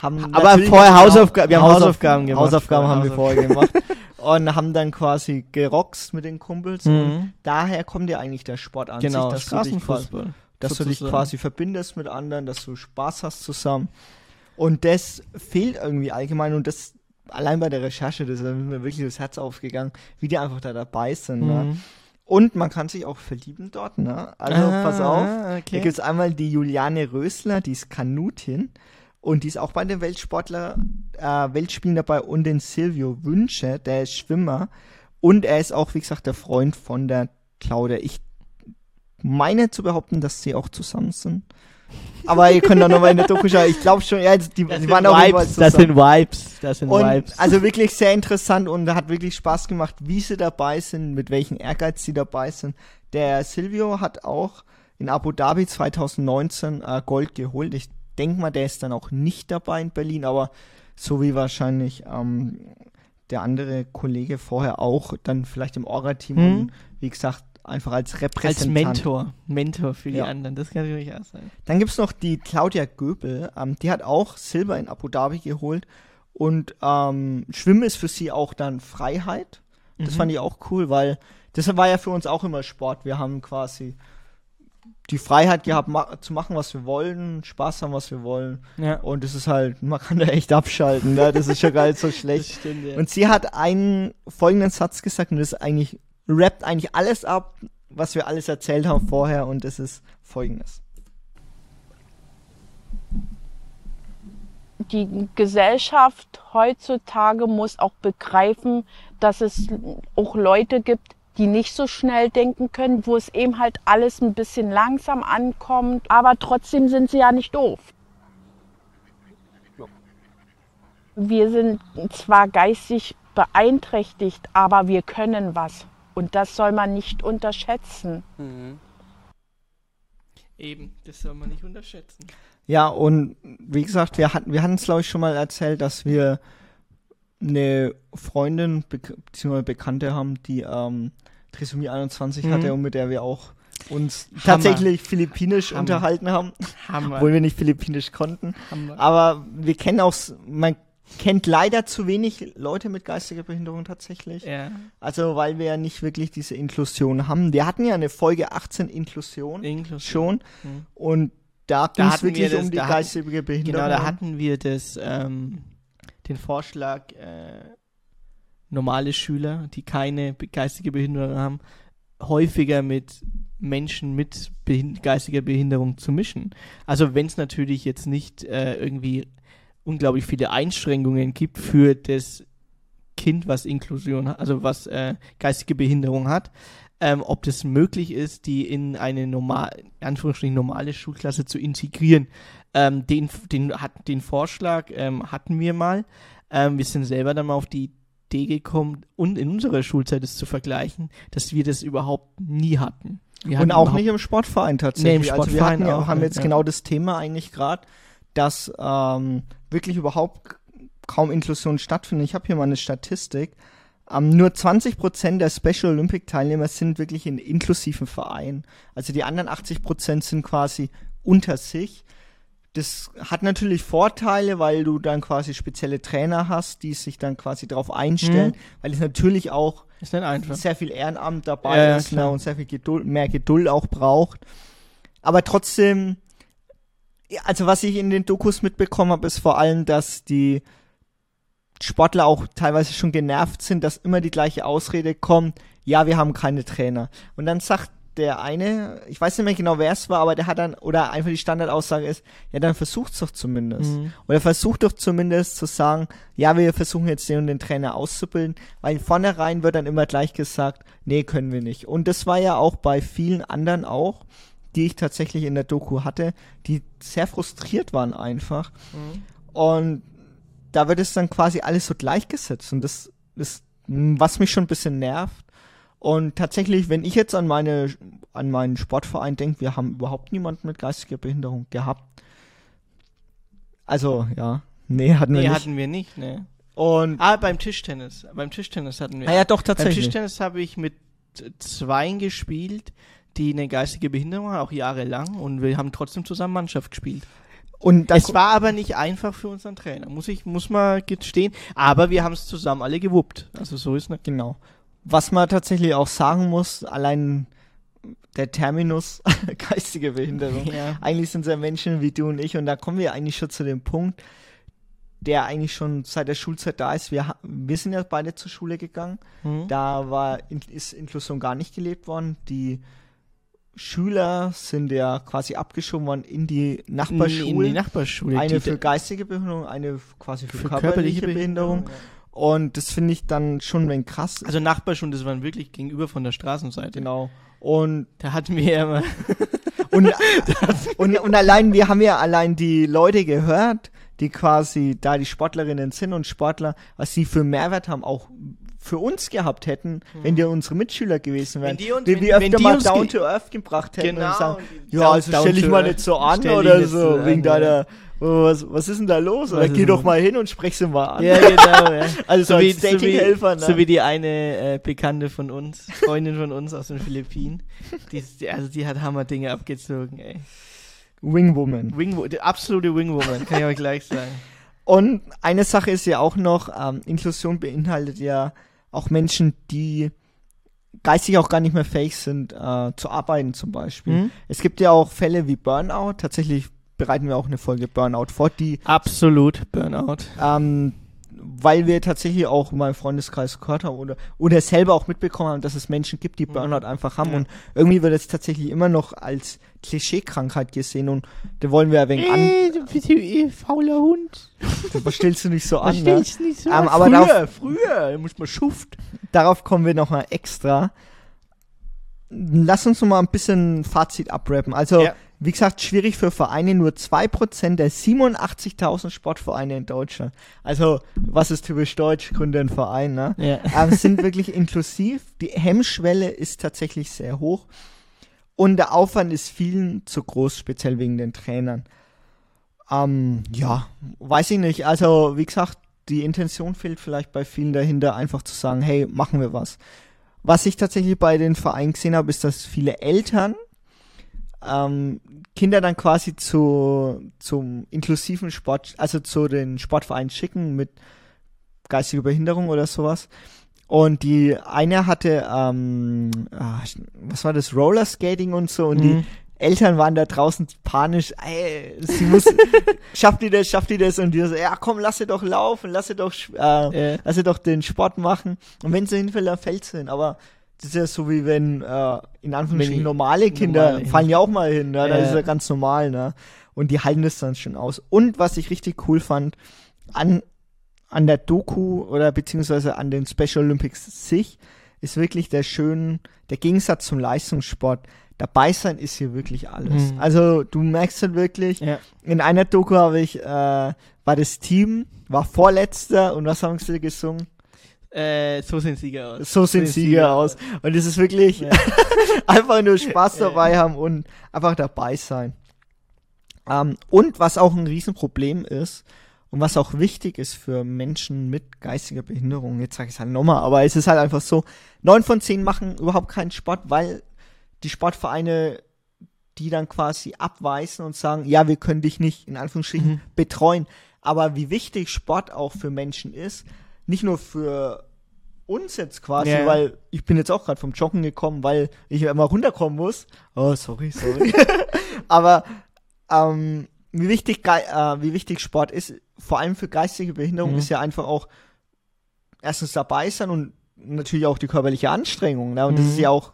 Haben Aber vorher auch Hausaufga- wir haben Hausauf- Hausaufgaben gemacht. Hausaufgaben haben wir Vorher gemacht. Und haben dann quasi gerockst mit den Kumpels. Mhm. Daher kommt ja eigentlich der Sport an Genau, sich, dass du Straßenfußball. dass du dich quasi verbindest mit anderen, dass du Spaß hast zusammen. Und das fehlt irgendwie allgemein und das allein bei der Recherche, das ist mir wirklich das Herz aufgegangen, wie die einfach da dabei sind. Ne? Mhm. Und man kann sich auch verlieben dort, ne? Also Ah, pass auf. Okay. gibt's einmal die Juliane Rösler, die ist Kanutin und die ist auch bei den Weltsportler, äh, Weltspielen dabei und den Silvio Wünsche, der ist Schwimmer und er ist auch, wie gesagt, der Freund von der Claudia. Ich meine zu behaupten, dass sie auch zusammen sind. Aber ihr könnt doch nochmal in der Doku schauen. Ich glaube schon, ja, die, die Das waren sind auf jeden Fall Vibes, das sind Vibes, das sind Und Vibes. also wirklich sehr interessant und hat wirklich Spaß gemacht, wie sie dabei sind, mit welchem Ehrgeiz sie dabei sind. Der Silvio hat auch in Abu Dhabi 2019 äh, Gold geholt. Ich denke mal, der ist dann auch nicht dabei in Berlin, aber so wie wahrscheinlich ähm, der andere Kollege vorher auch, dann vielleicht im Orga-Team Hm. und wie gesagt, einfach als als Repräsentant. Mentor, Mentor für die Ja. anderen, das kann natürlich auch sein. Dann gibt's noch die Claudia Göbel, ähm, die hat auch Silber in Abu Dhabi geholt. Und ähm, Schwimmen ist für sie auch dann Freiheit. Das Mhm. fand ich auch cool, weil das war ja für uns auch immer Sport. Wir haben quasi die Freiheit gehabt, ma zu machen, was wir wollen, Spaß haben, was wir wollen. Ja. Und es ist halt, man kann da echt abschalten, ne? das ist schon gar nicht so schlecht. Stimmt, ja. Und sie hat einen folgenden Satz gesagt und das ist eigentlich, rappt eigentlich alles ab, was wir alles erzählt haben vorher und das ist folgendes. die Gesellschaft heutzutage muss auch begreifen, dass es auch Leute gibt, die nicht so schnell denken können, wo es eben halt alles ein bisschen langsam ankommt, aber trotzdem sind sie ja nicht doof. Wir sind zwar geistig beeinträchtigt, aber wir können was. Und das soll man nicht unterschätzen. Eben, das soll man nicht unterschätzen. Ja, und wie gesagt, wir hatten wir hatten es, glaube ich, schon mal erzählt, dass wir eine Freundin bzw. Bekannte haben, die ähm, Trisomie 21 Mhm. hatte und mit der wir auch uns Hammer. tatsächlich philippinisch Hammer. unterhalten haben, Hammer. obwohl wir nicht philippinisch konnten. Hammer. Aber wir kennen auch, man kennt leider zu wenig Leute mit geistiger Behinderung tatsächlich. Ja. Also, weil wir ja nicht wirklich diese Inklusion haben. Wir hatten ja eine Folge 18 Inklusion, Inklusion. schon Mhm. und da Da ging es wirklich das- um die geistige Behinderung. Genau, da hatten wir das, ähm, den Vorschlag, äh, normale Schüler, die keine geistige Behinderung haben, häufiger mit Menschen mit behin geistiger Behinderung zu mischen. Also wenn es natürlich jetzt nicht äh, irgendwie unglaublich viele Einschränkungen gibt für das Kind, was Inklusion hat, also was äh, geistige Behinderung hat, ähm, ob das möglich ist, die in eine normal, in Anführungsstrichen normale Schulklasse zu integrieren. Ähm, den, den, hat, den Vorschlag ähm, hatten wir mal. Ähm, wir sind selber dann mal auf die Idee gekommen, und in unserer Schulzeit es zu vergleichen, dass wir das überhaupt nie hatten. Wir hatten Und auch nicht im Sportverein tatsächlich. Nee, im also wir Sportverein hatten auch haben jetzt ja. genau das Thema eigentlich gerade, dass ähm, wirklich überhaupt kaum Inklusion stattfindet. Ich habe hier mal eine Statistik. Ähm, nur 20% der Special Olympic Teilnehmer sind wirklich in inklusiven Vereinen. Also die anderen 80% sind quasi unter sich. Das hat natürlich Vorteile, weil du dann quasi spezielle Trainer hast, die sich dann quasi darauf einstellen, Mhm. weil es natürlich auch sehr viel Ehrenamt dabei Ja, ja, ist ne, klar. und sehr viel Geduld, mehr Geduld auch braucht. Aber trotzdem, ja, also was ich in den Dokus mitbekommen habe, ist vor allem, dass die Sportler auch teilweise schon genervt sind, dass immer die gleiche Ausrede kommt, ja, wir haben keine Trainer. Und dann sagt der eine, ich weiß nicht mehr genau, wer es war, aber der hat dann, oder einfach die Standardaussage ist, ja, dann versucht's doch zumindest. Mhm. Oder versucht doch zumindest zu sagen, ja, wir versuchen jetzt den und den Trainer auszubilden, weil vornherein wird dann immer gleich gesagt, nee, können wir nicht. Und das war ja auch bei vielen anderen auch, die ich tatsächlich in der Doku hatte, die sehr frustriert waren einfach. Und da wird es dann quasi alles so gleichgesetzt und das ist, was mich schon ein bisschen nervt. Und tatsächlich, wenn ich jetzt an meine, an meinen Sportverein denke, wir haben überhaupt niemanden mit geistiger Behinderung gehabt. Also, ja. Nee, hatten wir Nee, nicht. hatten wir nicht, ne. Und, Ah, beim Tischtennis. Beim Tischtennis hatten wir. ah ja, doch, Beim tatsächlich. Tischtennis habe ich mit Zweien gespielt, die eine geistige Behinderung haben, auch jahrelang, und wir haben trotzdem zusammen Mannschaft gespielt. Und das es war aber nicht einfach für unseren Trainer, muss ich, muss mal gestehen. Aber wir haben es zusammen alle gewuppt. Also so ist nicht. Genau. Was man tatsächlich auch sagen muss, allein der Terminus geistige Behinderung. Ja. Eigentlich sind es ja Menschen wie du und ich und da kommen wir eigentlich schon zu dem Punkt, der eigentlich schon seit der Schulzeit da ist. Wir, wir sind ja beide zur Schule gegangen. Mhm. Da war, ist Inklusion gar nicht gelebt worden. Die Schüler sind ja quasi abgeschoben worden in die In Nachbarschulen. die Nachbarschule. eine die, für geistige Behinderung, eine quasi für, für körperliche, Behinderung. ja. Und das finde ich dann schon ein krass. Also Nachbarschule, das waren wirklich gegenüber von der Straßenseite. genau. Und Da hatten wir ja immer. Und, und, und allein, wir haben ja allein die Leute gehört, die quasi da die Sportlerinnen sind und Sportler, was sie für Mehrwert haben, auch für uns gehabt hätten, wenn die unsere Mitschüler gewesen wären. Wenn die uns- wie wenn- wir öfter mal down to earth gebracht hätten Genau, und sagen, ja, down- also stell dich mal nicht so an oder so, so wegen deiner, oh, was, was ist denn da los? Oder geh doch mal hin und sprech sie mal an. Ja, genau, ja. Also so wie, als Dating-Helfer, ne? so wie die eine äh, Bekannte von uns, Freundin von uns aus den Philippinen. Die, die, also die hat Hammer-Dinge abgezogen, ey. Wingwoman. Wingwo die absolute Wingwoman, kann ich euch gleich sagen. Und eine Sache ist ja auch noch, ähm, Inklusion beinhaltet ja auch Menschen, die geistig auch gar nicht mehr fähig sind, äh, zu arbeiten zum Beispiel. Mhm. Es gibt ja auch Fälle wie Burnout. Tatsächlich bereiten wir auch eine Folge Burnout vor, die, Absolut Burnout. ähm, weil wir tatsächlich auch in meinem Freundeskreis gehört haben oder, oder selber auch mitbekommen haben, dass es Menschen gibt, die Burnout einfach haben. Ja. Und irgendwie wird es tatsächlich immer noch als Klischeekrankheit gesehen. Und da wollen wir ein wenig an. Ey, du bist ein fauler Hund. Was stellst du nicht so an? Ne? stellst du nicht so Ähm, an? aber früher, darauf- früher, da muss man schuft. darauf kommen wir nochmal extra. lass uns noch mal ein bisschen Fazit abrappen. Also, Ja. Wie gesagt, schwierig für Vereine, nur 2% der 87.000 Sportvereine in Deutschland. Also, was ist typisch deutsch? Gründe einen Verein, ne? Ja. Es sind wirklich inklusiv. Die Hemmschwelle ist tatsächlich sehr hoch. Und der Aufwand ist vielen zu groß, speziell wegen den Trainern. Ähm, ja, weiß ich nicht. Also, wie gesagt, die Intention fehlt vielleicht bei vielen dahinter, einfach zu sagen, hey, machen wir was. Was ich tatsächlich bei den Vereinen gesehen habe, ist, dass viele Eltern ähm, Kinder dann quasi zu, zum inklusiven Sport, also zu den Sportvereinen schicken mit geistiger Behinderung oder sowas. Und die eine hatte, ähm, ah, was war das, Rollerskating und so und die Mhm. Eltern waren da draußen panisch, ey, sie muss, schafft die das, schafft die das? Und die so, ja komm, lass sie doch laufen, lass sie doch, äh, Ja. lass sie doch den Sport machen. Und wenn sie hinfällt, dann fällt sie hin. Aber das ist ja so wie wenn, äh, in Anführungsstrichen normale Kinder normale fallen ja auch mal hin, ne? Das Ja. ist ja ganz normal, ne? Und die halten das dann schon aus. Und was ich richtig cool fand, an, an der Doku oder beziehungsweise an den Special Olympics sich, ist wirklich der schön, der Gegensatz zum Leistungssport. Dabei sein ist hier wirklich alles. Mhm. Also du merkst halt wirklich, Ja. in einer Doku habe ich, äh, war das Team, war vorletzter und was haben sie gesungen? Äh, so sind Sieger aus. So sind Sieger aus. Und es ist wirklich Ja. einfach nur Spaß dabei haben und einfach dabei sein. Ähm, und was auch ein Riesenproblem ist und was auch wichtig ist für Menschen mit geistiger Behinderung, jetzt sage ich es halt nochmal, aber es ist halt einfach so, neun von zehn machen überhaupt keinen Sport, weil die Sportvereine die dann quasi abweisen und sagen, ja, wir können dich nicht in Anführungsstrichen Mhm. betreuen. Aber wie wichtig Sport auch für Menschen ist, nicht nur für uns jetzt quasi, Ja. weil ich bin jetzt auch gerade vom Joggen gekommen, weil ich immer runterkommen muss. Oh, sorry, sorry. Aber ähm, wie wichtig äh, wie wichtig Sport ist, vor allem für geistige Behinderung, Mhm. ist ja einfach auch erstens dabei sein und natürlich auch die körperliche Anstrengung. Ne? Und das Mhm. ist ja auch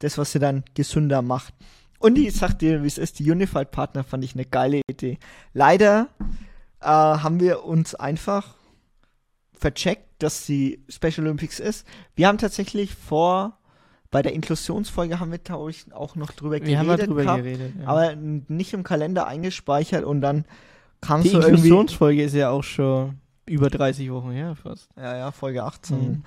das, was sie dann gesünder macht. Und ich sag dir, wie es ist, die Unified Partner fand ich eine geile Idee. Leider äh, haben wir uns einfach vercheckt, dass die Special Olympics ist. Wir haben tatsächlich vor, bei der Inklusionsfolge haben wir, glaube ich, auch noch drüber Wir geredet. haben mal drüber gehabt, geredet. Ja. Aber nicht im Kalender eingespeichert und dann kam die so irgendwie. Inklusionsfolge ist ja auch schon über 30 Wochen her fast. Ja, ja, Folge 18. Mhm.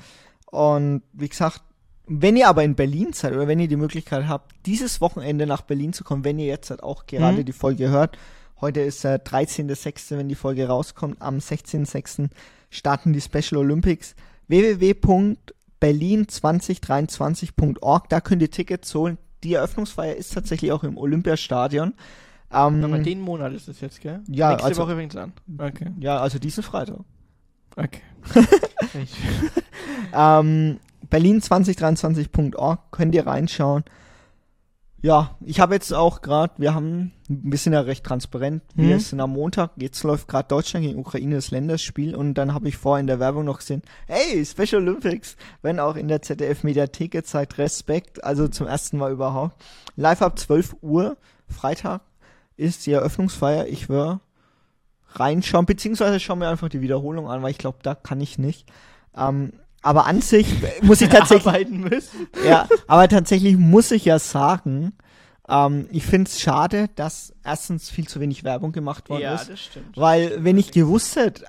Und wie gesagt, wenn ihr aber in Berlin seid oder wenn ihr die Möglichkeit habt, dieses Wochenende nach Berlin zu kommen, wenn ihr jetzt halt auch gerade Mhm. die Folge hört, heute ist der 13.06., wenn die Folge rauskommt, am 16.06. starten die Special Olympics. www.berlin2023.org, da könnt ihr Tickets holen. Die Eröffnungsfeier ist tatsächlich auch im Olympiastadion. Ähm, Aber den Monat ist es jetzt, gell? Ja, Nächste also- Woche fängt's an. Okay. ja, also diesen Freitag. Okay. Ähm, Berlin2023.org könnt ihr reinschauen. Ja, ich habe jetzt auch gerade, wir haben, wir sind ja recht transparent, wir Mhm. sind am Montag, jetzt läuft gerade Deutschland gegen Ukraine das Länderspiel und dann habe ich vorher in der Werbung noch gesehen, hey, Special Olympics, wenn auch in der ZDF-Mediathek gezeigt, Respekt, also zum ersten Mal überhaupt. Live ab 12 Uhr, Freitag, ist die Eröffnungsfeier, ich will reinschauen, beziehungsweise schauen mir einfach die Wiederholung an, weil ich glaube, da kann ich nicht. Ähm, aber an sich muss ich tatsächlich ja, aber tatsächlich muss ich ja sagen, ähm, ich finde es schade, dass erstens viel zu wenig Werbung gemacht worden Ja, ist. das stimmt. Weil, wenn ich gewusst hätte,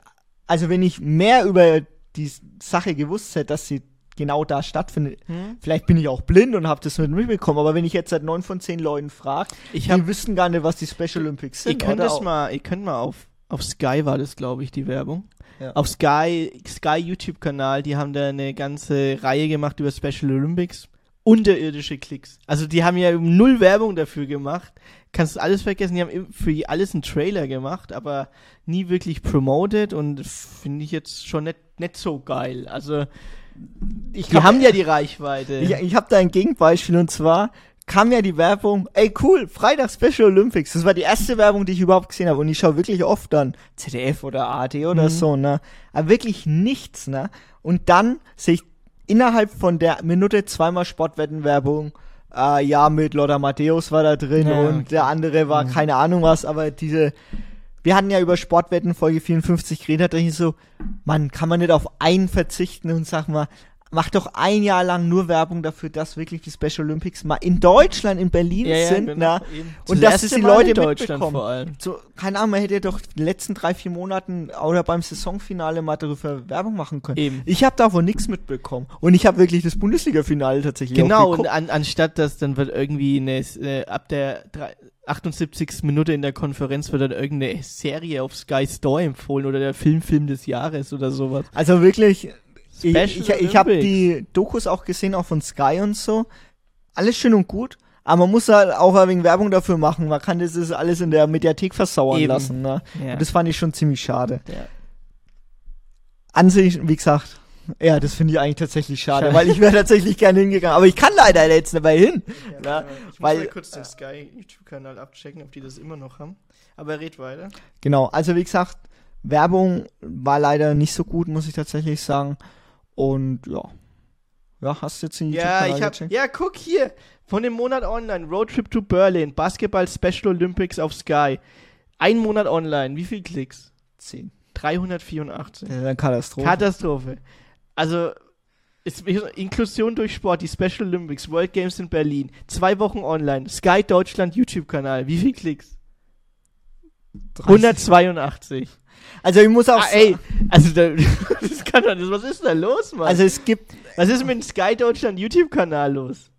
also wenn ich mehr über die Sache gewusst hätte, dass sie genau da stattfindet, Hm? vielleicht bin ich auch blind und habe das mit mitbekommen, aber wenn ich jetzt seit neun von zehn Leuten frage, Ich die wissen gar nicht, was die Special Olympics ihr sind. könnt oder das auch- mal, ihr könnt mal auf, auf Sky war das, glaube ich, die Werbung. Ja. Auf Sky, Sky YouTube-Kanal, die haben da eine ganze Reihe gemacht über Special Olympics. Unterirdische Klicks. Also die haben ja null Werbung dafür gemacht. Kannst du alles vergessen. Die haben für alles einen Trailer gemacht, aber nie wirklich promoted und finde ich jetzt schon nicht, nicht so geil. Also ich die hab- haben ja die Reichweite. Ich, ich habe da ein Gegenbeispiel und zwar kam ja die Werbung, ey cool, Freitag Special Olympics. Das war die erste Werbung, die ich überhaupt gesehen habe und ich schaue wirklich oft dann ZDF oder ARD oder Mhm. so, ne? Aber wirklich nichts, ne? Und dann sehe ich innerhalb von der Minute zweimal Sportwettenwerbung, äh, ja, mit Lothar Matthäus war da drin Ja, und okay. der andere war Mhm. keine Ahnung was, aber diese wir hatten ja über Sportwetten Folge 54 geredet, da ich so, man, kann man nicht auf einen verzichten und sag mal, macht doch ein Jahr lang nur Werbung dafür, dass wirklich die Special Olympics mal in Deutschland, in Berlin Ja, ja, sind, genau, na, eben. und Das dass es die Mal Leute in Deutschland mitbekommen. vor allem. So, keine Ahnung, man hätte doch die letzten drei, vier Monaten oder beim Saisonfinale mal darüber Werbung machen können. Eben. Ich habe davon nichts mitbekommen. Und ich habe wirklich das Bundesliga-Finale tatsächlich Genau, und an, anstatt dass dann wird irgendwie eine, äh, ab der drei- 78. Minute in der Konferenz wird dann irgendeine Serie auf Sky Store empfohlen oder der Film Film des Jahres oder sowas. Also wirklich, ich, Special ich, ich habe Olympics. die Dokus auch gesehen, auch von Sky und so. Alles schön und gut. Aber man muss halt auch ein wenig Werbung dafür machen. Man kann das alles in der Mediathek versauern Eben. lassen. Ne? Ja. Und das fand ich schon ziemlich schade. Ja. An sich, wie gesagt, ja, das finde ich eigentlich tatsächlich schade, Schade. weil ich wäre tatsächlich gerne hingegangen. Aber ich kann leider jetzt mehr hin. Ja, Ich weil, muss mal kurz den Sky YouTube-Kanal abchecken, ob die das immer noch haben. Aber red weiter. Genau, also wie gesagt, Werbung war leider nicht so gut, muss ich tatsächlich sagen. Und ja. Ja, hast du jetzt den Ja, YouTube-Kanal ich hab, gecheckt? ja, guck hier. Von dem Monat online. Roadtrip to Berlin. Basketball Special Olympics auf Sky. Ein Monat online. Wie viel Klicks? 10. 384. Das ist eine Katastrophe. Katastrophe. Also, ist, Inklusion durch Sport, die Special Olympics, World Games in Berlin. Zwei Wochen online. Sky Deutschland YouTube-Kanal. Wie viel Klicks? 182. Also ich muss auch Ah, ey, also da, das kann doch nicht, was ist da los, Mann? Also es gibt, was ist mit dem Sky Deutschland YouTube-Kanal los?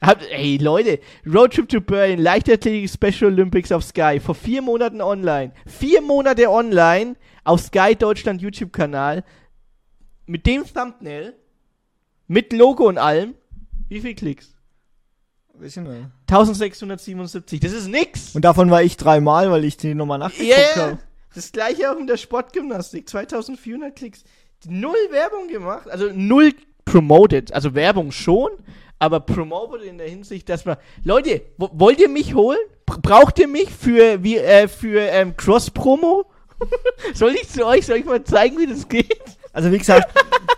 Habt, ey, Leute, Roadtrip to Berlin, Leichtathletik Special Olympics auf Sky, vor vier Monaten online. Vier Monate online auf Sky Deutschland YouTube-Kanal. Mit dem Thumbnail, mit Logo und allem. Wie viel Klicks? Wissen wir. 1677, das ist nix. Und davon war ich dreimal, weil ich die nochmal nachgeguckt Yeah. habe. Das gleiche auch in der Sportgymnastik. 2400 Klicks. Null Werbung gemacht. Also null promoted. Also Werbung schon, aber promoted in der Hinsicht, dass man. Leute, wo, wollt ihr mich holen? Br- Braucht ihr mich für, wie, äh, für ähm, Cross-Promo? Soll ich zu euch, soll ich mal zeigen, wie das geht? Also wie gesagt,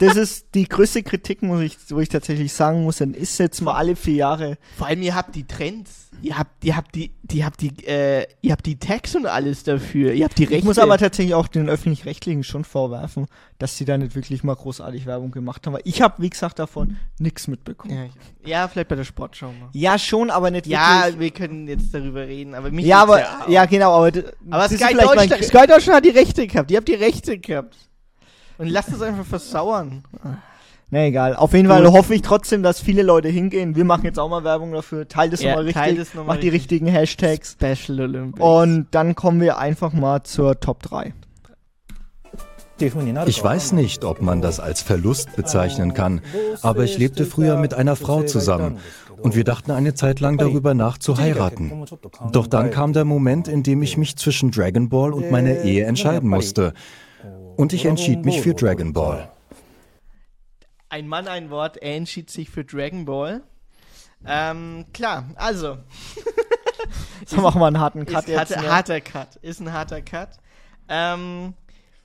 das ist die größte Kritik, muss ich, wo ich tatsächlich sagen muss, dann ist jetzt mal alle vier Jahre. Vor allem, ihr habt die Trends. Ihr habt, ihr habt die, die habt die, äh, ihr habt die Tags und alles dafür. Ihr habt die Rechte. Ich muss aber tatsächlich auch den öffentlich-rechtlichen schon vorwerfen, dass sie da nicht wirklich mal großartig Werbung gemacht haben. Weil ich habe, wie gesagt, davon nichts mitbekommen. ja, ich, ja, vielleicht bei der Sportschau mal. Ja, schon, aber nicht Ja, wirklich. wir können jetzt darüber reden, aber mich Ja, aber, auch. ja, genau, aber, Aber Sky mein Deutschland, Sky Deutschland hat die Rechte gehabt. Ihr habt die Rechte gehabt. Und lasst es einfach versauern. Na egal. Auf jeden Fall hoffe ich trotzdem, dass viele Leute hingehen. Wir machen jetzt auch mal Werbung dafür. Teilt es Ja, nochmal richtig. teilt es noch mal macht die richtig. richtigen Hashtags. Special Olympics. Und dann kommen wir einfach mal zur Top 3. Ich weiß nicht, ob man das als Verlust bezeichnen kann, aber ich lebte früher mit einer Frau zusammen und wir dachten eine Zeit lang darüber nach zu heiraten. Doch dann kam der Moment, in dem ich mich zwischen Dragon Ball und meiner Ehe entscheiden musste. Und ich entschied mich für Dragon Ball. Ein Mann, ein Wort. Er entschied sich für Dragon Ball. Ähm, klar, also. So machen wir einen harten Cut ist jetzt. Harter, ne? harter Cut. Ist ein harter Cut. Ähm,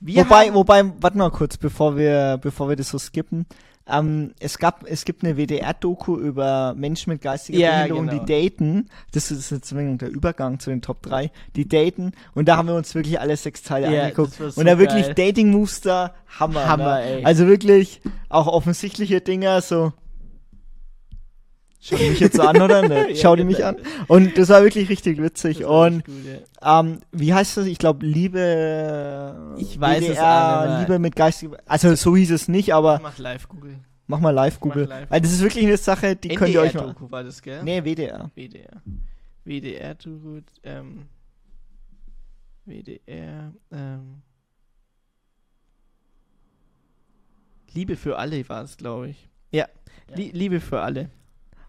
wir Wobei, haben, wobei, warte mal kurz, bevor wir, bevor wir das so skippen. Ähm, es gab, es gibt eine WDR-Doku über Menschen mit geistiger Ja, Behinderung, genau. die daten. Das ist jetzt der Übergang zu den Top 3. Die daten. Und da haben wir uns wirklich alle sechs Teile Ja, angeguckt. so und da wirklich. Dating-Moves da, Hammer. Hammer, ne? ey. Also wirklich auch offensichtliche Dinger, so. Schau die mich jetzt so an oder nicht? Ja, Schau die mich genau. an. Und das war wirklich richtig witzig. Und gut, ja. ähm, wie heißt das? Ich glaube, Liebe. Ich weiß es WDR, auch nicht mehr. Liebe mit geistigem. Also so hieß es nicht, aber Mach live Google. mach mal live Google. live. Weil das ist wirklich eine Sache, die könnt ihr euch mal. NDR-Doku war das, gell? Nee, WDR. WDR. WDR-Doku, ähm. WDR, ähm. Liebe für alle war es, glaube ich. Ja, Lie Liebe für alle.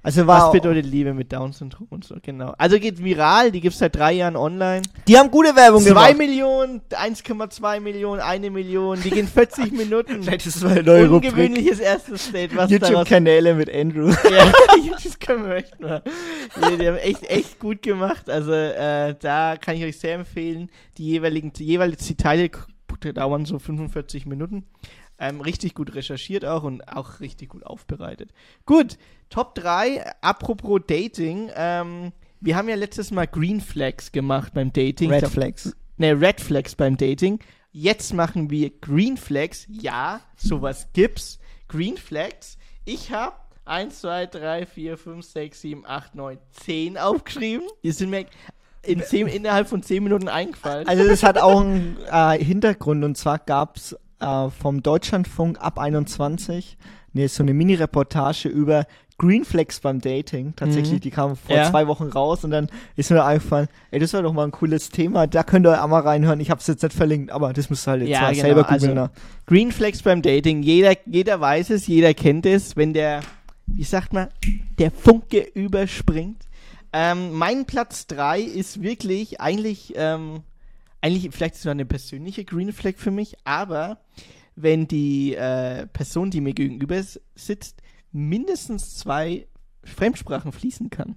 Also Was bedeutet Liebe mit Down-Syndrom und so, genau. Also geht viral, die gibt's seit drei Jahren online. Die haben gute Werbung 2 gemacht. Millionen, 1,2 Millionen, eine Million, die gehen 40 Minuten. Vielleicht ist es mal eine neue Rubrik. Ungewöhnliches erstes Date, YouTube-Kanäle mit Andrew. ja, das können wir echt mal. Die, die haben echt, echt gut gemacht. Also, äh, da kann ich euch sehr empfehlen. Die jeweiligen, die jeweils die Teile dauern so 45 Minuten. Ähm, richtig gut recherchiert auch und auch richtig gut aufbereitet. Gut, Top 3, apropos Dating. Ähm, wir haben ja letztes Mal Green Flags gemacht beim Dating. Red Flags. Ne, Red Flags beim Dating. Jetzt machen wir Green Flags. Ja, sowas gibt's. Green Flags. Ich habe 1, 2, 3, 4, 5, 6, 7, 8, 9, 10 aufgeschrieben. Die sind mir in zehn, innerhalb von 10 Minuten eingefallen. Also das hat auch einen äh, Hintergrund und zwar gab's äh, vom Deutschlandfunk ab 21 ne, so eine Mini-Reportage über Green Flags beim Dating. Tatsächlich, Mhm. die kam vor Ja. zwei Wochen raus und dann ist mir eingefallen, ey, das war doch mal ein cooles Thema, da könnt ihr auch mal reinhören. Ich hab's jetzt nicht verlinkt, aber das müsst ihr halt jetzt Ja, mal genau, selber also- googeln. ne? Green Flags beim Dating. Jeder, jeder weiß es, jeder kennt es, wenn der, wie sagt man, der Funke überspringt. Ähm, mein Platz 3 ist wirklich eigentlich, ähm, eigentlich vielleicht sogar eine persönliche Green Flag für mich, aber wenn die äh, Person, die mir gegenüber sitzt, mindestens zwei Fremdsprachen fließen kann.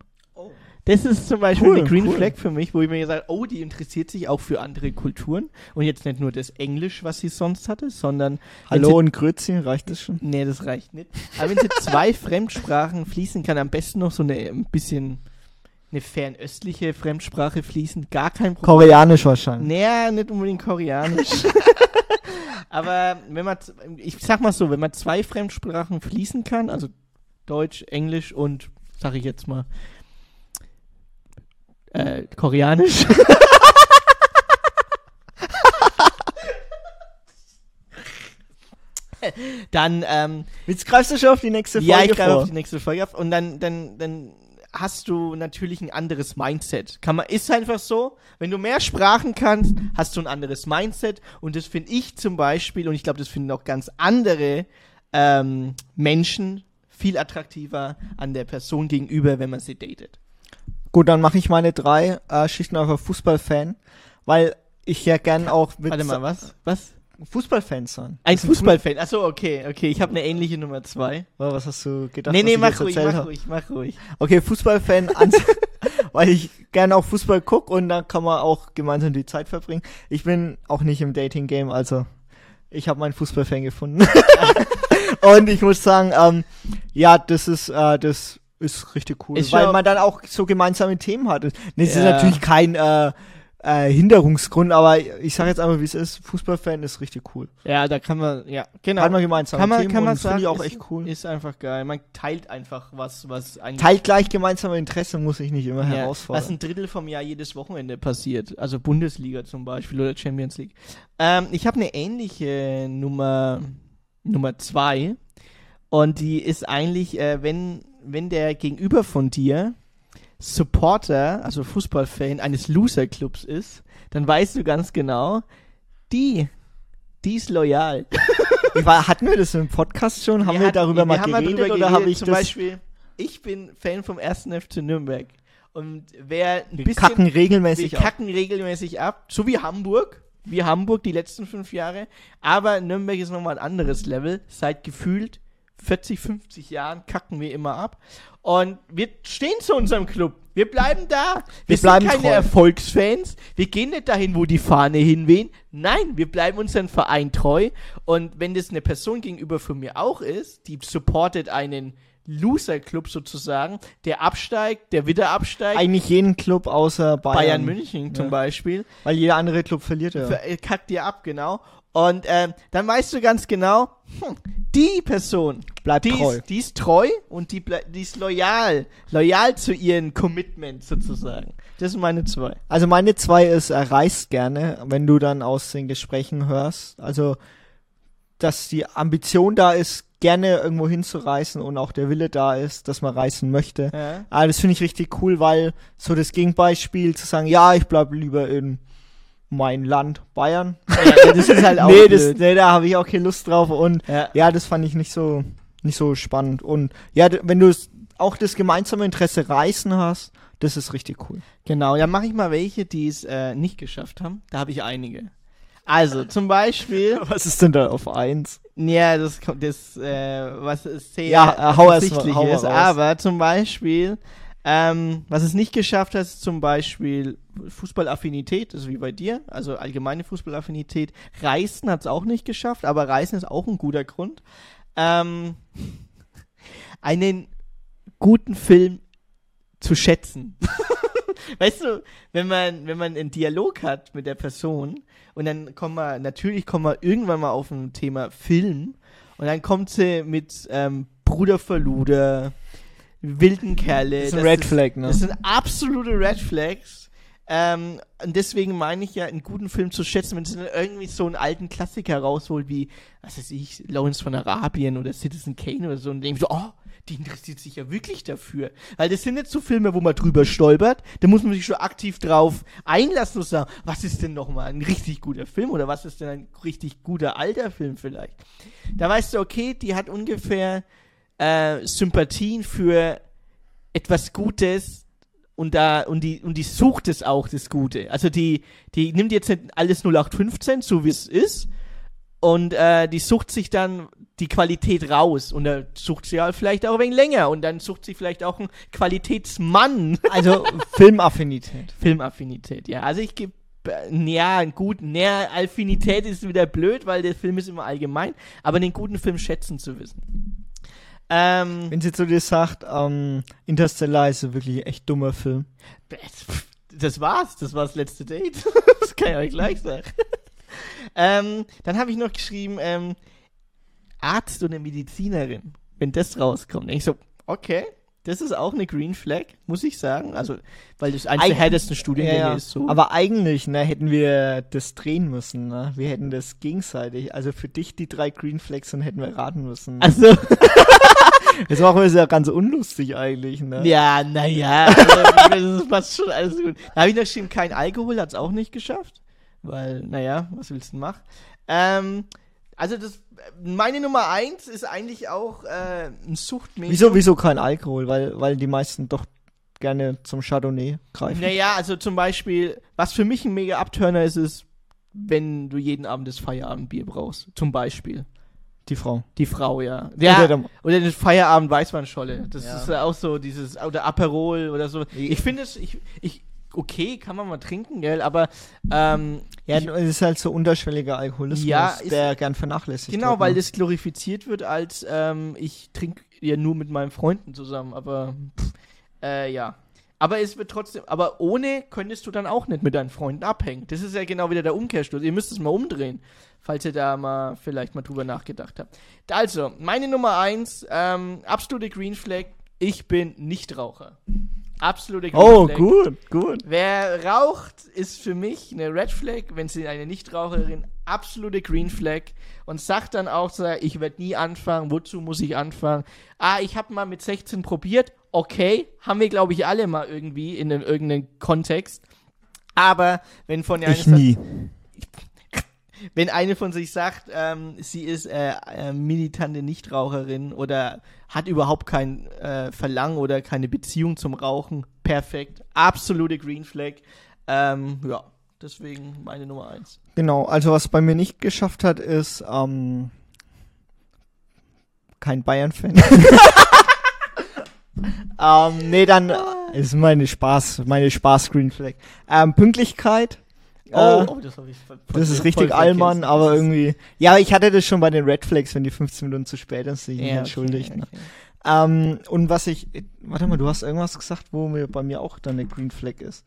Das ist zum Beispiel Cool, eine Green cool. Flag für mich, wo ich mir gesagt oh, die interessiert sich auch für andere Kulturen und jetzt nicht nur das Englisch, was sie sonst hatte, sondern Hallo sie, und Grüezi, reicht das schon? Nee, das reicht nicht. Aber wenn sie zwei Fremdsprachen fließen kann, am besten noch so eine ein bisschen eine fernöstliche Fremdsprache fließen, gar kein Problem. Koreanisch wahrscheinlich. Naja, nicht unbedingt Koreanisch. Aber wenn man, ich sag mal so, wenn man zwei Fremdsprachen fließen kann, also Deutsch, Englisch und, sag ich jetzt mal, äh, Koreanisch. dann, ähm, Jetzt greifst du schon auf die nächste Folge ja, ich greife auf die nächste Folge auf und dann, dann, dann hast du natürlich ein anderes Mindset. Kann man, ist einfach so, wenn du mehr Sprachen kannst, hast du ein anderes Mindset und das finde ich zum Beispiel und ich glaube, das finden auch ganz andere ähm, Menschen viel attraktiver an der Person gegenüber, wenn man sie datet. Gut, dann mache ich meine drei äh, Schichten einfach Fußballfan, weil ich ja gern auch mit Warte mal, was? Was? Fußballfans sein. Ein Fußballfan. Achso, okay, okay. Ich habe eine ähnliche Nummer zwei. Fuß- Was hast du gedacht? nee, was nee, mach ruhig, mach hab? ruhig, mach ruhig. Okay, Fußballfan, an, weil ich gerne auch Fußball guck und dann kann man auch gemeinsam die Zeit verbringen. Ich bin auch nicht im Dating-Game, also ich habe meinen Fußballfan gefunden. und ich muss sagen, ähm, ja, das ist, äh, das ist richtig cool, Ist weil man dann auch so gemeinsame Themen hat. Das ist Ja. natürlich kein äh, äh, Hinderungsgrund, aber ich sage jetzt einfach, wie es ist. Fußballfan ist richtig cool. Ja, da kann man, ja, genau. Hat man gemeinsame kann man, Themen kann man sagen, ich auch ist, echt cool. Ist einfach geil. Man teilt einfach was, was eigentlich. Teilt gleich gemeinsame Interesse, muss ich nicht immer ja, herausfordern. was ein Drittel vom Jahr jedes Wochenende passiert. Also Bundesliga zum Beispiel oder Champions League. Ähm, ich habe eine ähnliche Nummer, Nummer zwei. Und die ist eigentlich, äh, wenn, wenn der Gegenüber von dir Supporter, also Fußballfan eines Loser-Clubs ist, dann weißt du ganz genau, die, die ist loyal. War, hatten wir das im Podcast schon? Haben wir, hatten- darüber mal haben geredet oder habe ich Zum das? Beispiel, ich bin Fan vom 1. FC Nürnberg. Und wer ein Wir bisschen... kacken regelmäßig wir ab. kacken regelmäßig ab. So wie Hamburg. Wie Hamburg die letzten fünf Jahre. Aber Nürnberg ist nochmal ein anderes Level. Seit gefühlt 40, 50 Jahren kacken wir immer ab. Und wir stehen zu unserem Club. Wir bleiben da. Wir, Wir bleiben sind keine treu. Erfolgsfans. Wir gehen nicht dahin, wo die Fahne hinwehen. Nein, wir bleiben unserem Verein treu. Und wenn das eine Person gegenüber von mir auch ist, die supportet einen Loser-Club sozusagen, der absteigt, der wieder absteigt. Eigentlich jeden Club außer Bayern. Bayern München zum Ja. Beispiel. Weil jeder andere Club verliert ja. Äh, Kackt dir ab, genau. Und ähm, dann weißt du ganz genau, hm, die Person Bleibt die treu. Ist, die ist treu und die, die ist loyal. Loyal zu ihren Commitment sozusagen. Das sind meine zwei. Also meine zwei ist, er reist gerne, wenn du dann aus den Gesprächen hörst. Also, dass die Ambition da ist, gerne irgendwo hinzureisen und auch der Wille da ist, dass man reisen möchte. Ja. Ah, das finde ich richtig cool, weil so das Gegenbeispiel zu sagen, ja, ich bleib lieber in mein Land Bayern. Ja, das ist halt auch nee, das, nee, da habe ich auch keine Lust drauf und Ja. ja, das fand ich nicht so nicht so spannend und ja, wenn du auch das gemeinsame Interesse Reisen hast, das ist richtig cool. Genau, ja, mache ich mal welche, die es äh, nicht geschafft haben. Da habe ich einige. Also, zum Beispiel. Was ist denn da auf eins? Ja, das kommt, das, äh, was ist sehr Ja, äh, hau offensichtlich hau ist. raus. Aber zum Beispiel, ähm, was es nicht geschafft hat, ist zum Beispiel Fußballaffinität, das ist wie bei dir, also allgemeine Fußballaffinität. Reisen hat es auch nicht geschafft, aber Reisen ist auch ein guter Grund. Ähm, einen guten Film zu schätzen. weißt du, wenn man, wenn man einen Dialog hat mit der Person und dann kommen wir, natürlich kommen wir irgendwann mal auf ein Thema Film Und dann kommt sie mit ähm, Bruder Verluder, wilden Kerle. Das ist ein Red Flag, ne? Das sind absolute Red Flags. Ähm, und deswegen meine ich ja, einen guten Film zu schätzen, wenn es dann irgendwie so einen alten Klassiker rausholt, wie, was weiß ich, Lawrence von Arabien oder Citizen Kane oder so, und denke so, oh, die interessiert sich ja wirklich dafür. Weil das sind nicht so Filme, wo man drüber stolpert, da muss man sich schon aktiv drauf einlassen und sagen, was ist denn nochmal ein richtig guter Film oder was ist denn ein richtig guter alter Film vielleicht. Da weißt du, okay, die hat ungefähr äh, Sympathien für etwas Gutes und da und die und die sucht es auch das Gute. Also die die nimmt jetzt nicht alles 0815 so wie es ist und äh, die sucht sich dann die Qualität raus und da sucht sie halt vielleicht auch ein wenig länger und dann sucht sie vielleicht auch einen Qualitätsmann. Also Filmaffinität. Filmaffinität, ja. Also ich gebe ja, gut, näher Affinität ist wieder blöd, weil der Film ist immer allgemein, aber den guten Film schätzen zu wissen. Ähm, Wenn sie zu dir sagt, ähm, Interstellar ist ein wirklich echt dummer Film. das war's, das war das letzte Date. das kann ich euch gleich sagen. ähm, dann habe ich noch geschrieben, ähm, Arzt oder Medizinerin, wenn das rauskommt. Denke ich so, okay, das ist auch eine Green Flag, muss ich sagen. Also, weil das eines der Eig- härtesten Studiengänge Ja, ja. ist so. Aber eigentlich, ne, hätten wir das drehen müssen, ne? Wir hätten das gegenseitig. Also für dich die drei Green Flags und hätten wir raten müssen. also, Jetzt machen wir es ja ganz unlustig eigentlich, ne? ja, naja, also, das passt schon alles gut. Da habe ich noch geschrieben, kein Alkohol, hat's auch nicht geschafft. Weil, naja, was willst du denn machen? Ähm, also das, meine Nummer eins ist eigentlich auch äh, ein Suchtmedium. Wieso, wieso kein Alkohol? Weil, weil die meisten doch gerne zum Chardonnay greifen. Naja, also zum Beispiel, was für mich ein mega Abturner ist, ist, wenn du jeden Abend das Feierabendbier brauchst. Zum Beispiel. Die Frau. Die Frau, ja. Ja, Oder der- oder das Feierabend Weißweinscholle. Das Ja. ist ja auch so dieses, oder Aperol oder so. Ich finde es, ich, ich, okay, kann man mal trinken, gell, aber, ähm, Ja, ich, es ist halt so unterschwelliger Alkoholismus, Ja, ist- der gern vernachlässigt genau, wird. weil ne? das glorifiziert wird als, ähm, ich trinke ja nur mit meinen Freunden zusammen, aber, pff, äh, ja. Aber es wird trotzdem, aber ohne könntest du dann auch nicht mit deinen Freunden abhängen. Das ist ja genau wieder der Umkehrschluss. Ihr müsst es mal umdrehen, falls ihr da mal vielleicht mal drüber nachgedacht habt. Also, meine Nummer eins, ähm, absolute Green Flag, ich bin Nichtraucher. Absolute Green Oh, Flag. gut, gut. Wer raucht, ist für mich eine Red Flag, wenn sie eine Nichtraucherin absolute Green Flag und sagt dann auch ich werde nie anfangen, wozu muss ich anfangen? Ah, ich habe mal mit 16 probiert, okay, haben wir glaube ich alle mal irgendwie in einem, irgendeinem Kontext. Aber wenn von der Ich nie. Wenn eine von sich sagt, ähm, sie ist äh, äh, militante Nichtraucherin oder hat überhaupt kein äh, Verlangen oder keine Beziehung zum Rauchen, perfekt, absolute Green Flag. Ähm, ja, deswegen meine Nummer eins. Genau, also was bei mir nicht geschafft hat, ist ähm, kein Bayern-Fan. ähm, nee, dann ist meine Spaß, meine Spaß-Green Flag. Ähm, Pünktlichkeit. Oh, äh, oh, das habe ich Das ist richtig. Allmann, aber irgendwie. Ja, ich hatte das schon bei den Red Flags, wenn die 15 Minuten zu spät ist, sich Ja, ja, okay, entschuldigt. Ne? okay. Ähm, und was ich, warte mal, du hast irgendwas gesagt, wo mir bei mir auch dann eine Green Flag ist.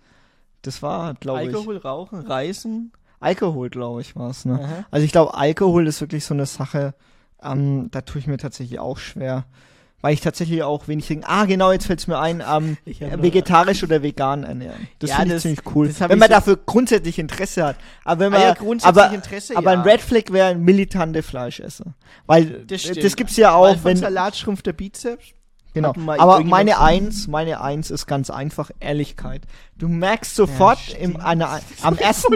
Das war, glaube ich. Alkohol, Rauchen, Reisen. Alkohol, glaube ich, war es. Ne? Aha. Also ich glaube, Alkohol ist wirklich so eine Sache, ähm, da tue ich mir tatsächlich auch schwer. Weil ich tatsächlich auch wenig trinke. Ah, genau, jetzt fällt es mir ein, ähm, äh, vegetarisch oder vegan ernähren. Das Ja, finde ich ziemlich cool. Wenn man so- dafür grundsätzlich Interesse hat. Aber wenn Ah man, ja, grundsätzlich aber, Interesse, aber ja. ein Red Flag wäre ein militante Fleischesser. Weil Das stimmt. das gibt's ja Weil auch, von wenn, Salat schrumpft der Bizeps. Genau. Aber meine? Eins, meine Eins ist ganz einfach Ehrlichkeit. Du merkst sofort im, einer, am ersten,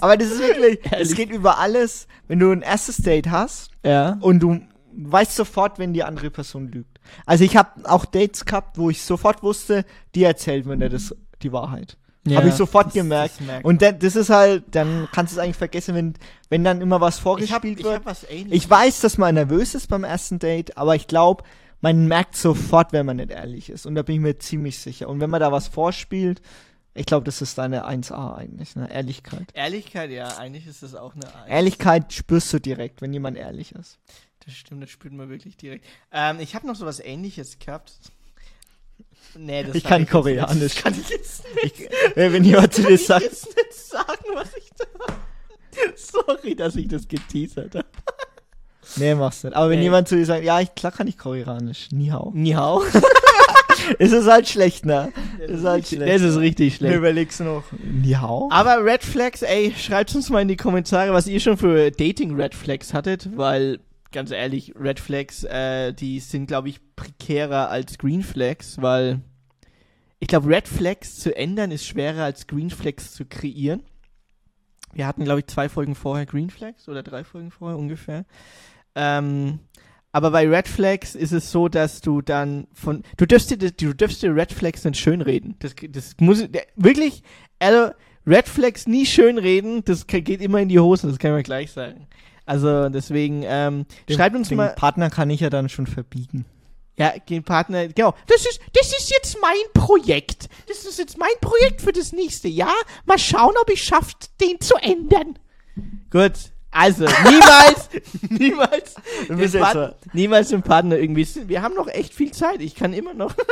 aber das ist wirklich, es geht über alles. Wenn du ein erstes Date hast Ja. und du weißt sofort, wenn die andere Person lügt. Also ich habe auch Dates gehabt, wo ich sofort wusste, die erzählt mir das die Wahrheit. Ja, habe ich sofort das- gemerkt. das und da, das ist halt, dann kannst du es eigentlich vergessen, wenn, wenn dann immer was Ich vorgespielt ich wird. hab was ähnliches. Ich weiß, dass man nervös ist beim ersten Date, aber ich glaube, man merkt sofort, wenn man nicht ehrlich ist. Und da bin ich mir ziemlich sicher. Und wenn man da was vorspielt, ich glaube, das ist deine 1A eigentlich, ne? Ehrlichkeit. Ehrlichkeit, ja, eigentlich ist das auch eine Eins. Ehrlichkeit spürst du direkt, wenn jemand ehrlich ist. Das stimmt, das spürt man wirklich direkt. Ähm, ich habe noch so was ähnliches gehabt. Nee, das Ich kann jetzt Koreanisch. Nicht. Kann ich jetzt nicht. Ich, äh, wenn jemand zu dir kann ich sagt, jetzt nicht sagen, was ich da. Sorry, dass ich das geteasert habe. Nee, machst nicht. Aber wenn Nee. jemand zu dir sagt, ja, ich, klar kann ich koreanisch. Ni hao. Ni hao. ist es halt schlecht, ne? ist halt schlecht. das ist richtig schlecht. Mir überlegst du noch, Ni hao? Aber Red Flags, ey, schreibt uns mal in die Kommentare, was ihr schon für Dating Red Flags hattet, weil ganz ehrlich, Red Flags, äh, die sind, glaube ich, prekärer als Green Flags, weil ich glaube, Red Flags zu ändern ist schwerer als Green Flags zu kreieren. Wir hatten, glaube ich, zwei Folgen vorher Green Flags oder drei Folgen vorher ungefähr. Ähm, aber bei Red Flags ist es so, dass du dann von. Du dürfst dir, du dürfst dir Red Flags nicht schönreden. Das, das muss. Der, wirklich, also, Red Flags nie schönreden, das geht immer in die Hose, das kann mal gleich sagen. Also, deswegen, ähm, Den- schreibt uns den mal. Partner kann ich ja dann schon verbiegen. Ja, den Partner, genau. Das ist, das ist jetzt mein Projekt. Das ist jetzt mein Projekt für das nächste Jahr. Mal schauen, ob ich schafft, den zu ändern. Gut. Also, niemals, niemals, den bist jetzt Part- niemals den Partner irgendwie. Wir haben noch echt viel Zeit. Ich kann immer noch.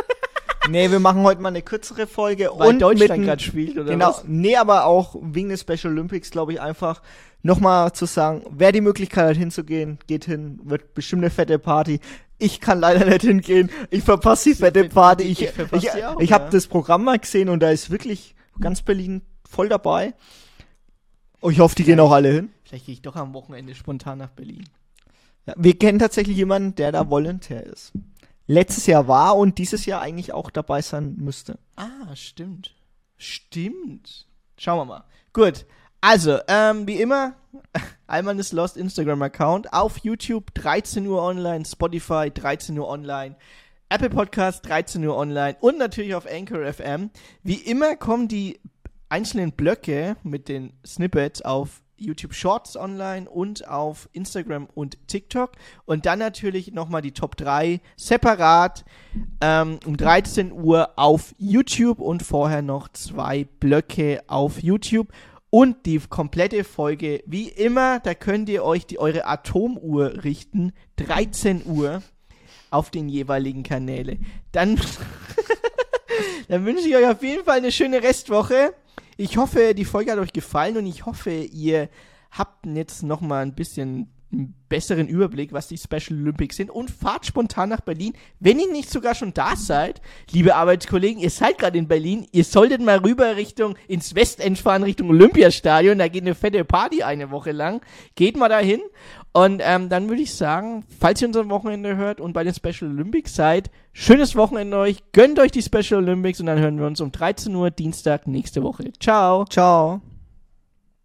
Nee, wir machen heute mal eine kürzere Folge. Weil und Deutschland grad spielt, oder Genau. was? Nee, aber auch wegen des Special Olympics, glaube ich, einfach nochmal zu sagen, wer die Möglichkeit hat hinzugehen, geht hin, wird bestimmt eine fette Party. Ich kann leider nicht hingehen. Ich verpasse die fette Party. Ich, ich ich, auch, ich habe ja. das Programm mal gesehen und da ist wirklich ganz Berlin voll dabei. Und ich hoffe, die gehen auch alle hin. Vielleicht gehe ich doch am Wochenende spontan nach Berlin. Ja, wir kennen tatsächlich jemanden, der da Volontär ist. Letztes Jahr war und dieses Jahr eigentlich auch dabei sein müsste. Ah, stimmt. Stimmt. Schauen wir mal. Gut. Also, ähm, wie immer, Alman ist Lost Instagram-Account. Auf YouTube 13 Uhr online, Spotify 13 Uhr online, Apple Podcast 13 Uhr online und natürlich auf Anchor FM. Wie immer kommen die einzelnen Blöcke mit den Snippets auf YouTube Shorts online und auf Instagram und TikTok. Und dann natürlich nochmal die Top 3 separat ähm, um 13 Uhr auf YouTube und vorher noch zwei Blöcke auf YouTube. Und die komplette Folge, wie immer, da könnt ihr euch die eure Atomuhr richten. 13 Uhr auf den jeweiligen Kanäle. Dann, dann wünsche ich euch auf jeden Fall eine schöne Restwoche. Ich hoffe, die Folge hat euch gefallen und ich hoffe, ihr habt jetzt noch mal ein bisschen einen besseren Überblick, was die Special Olympics sind und fahrt spontan nach Berlin. Wenn ihr nicht sogar schon da seid, liebe Arbeitskollegen, ihr seid gerade in Berlin, ihr solltet mal rüber Richtung ins Westend fahren, Richtung Olympiastadion, da geht eine fette Party eine Woche lang. Geht mal dahin und ähm, dann würde ich sagen, falls ihr uns am Wochenende hört und bei den Special Olympics seid, schönes Wochenende euch, gönnt euch die Special Olympics und dann hören wir uns um 13 Uhr Dienstag nächste Woche. Ciao. Ciao.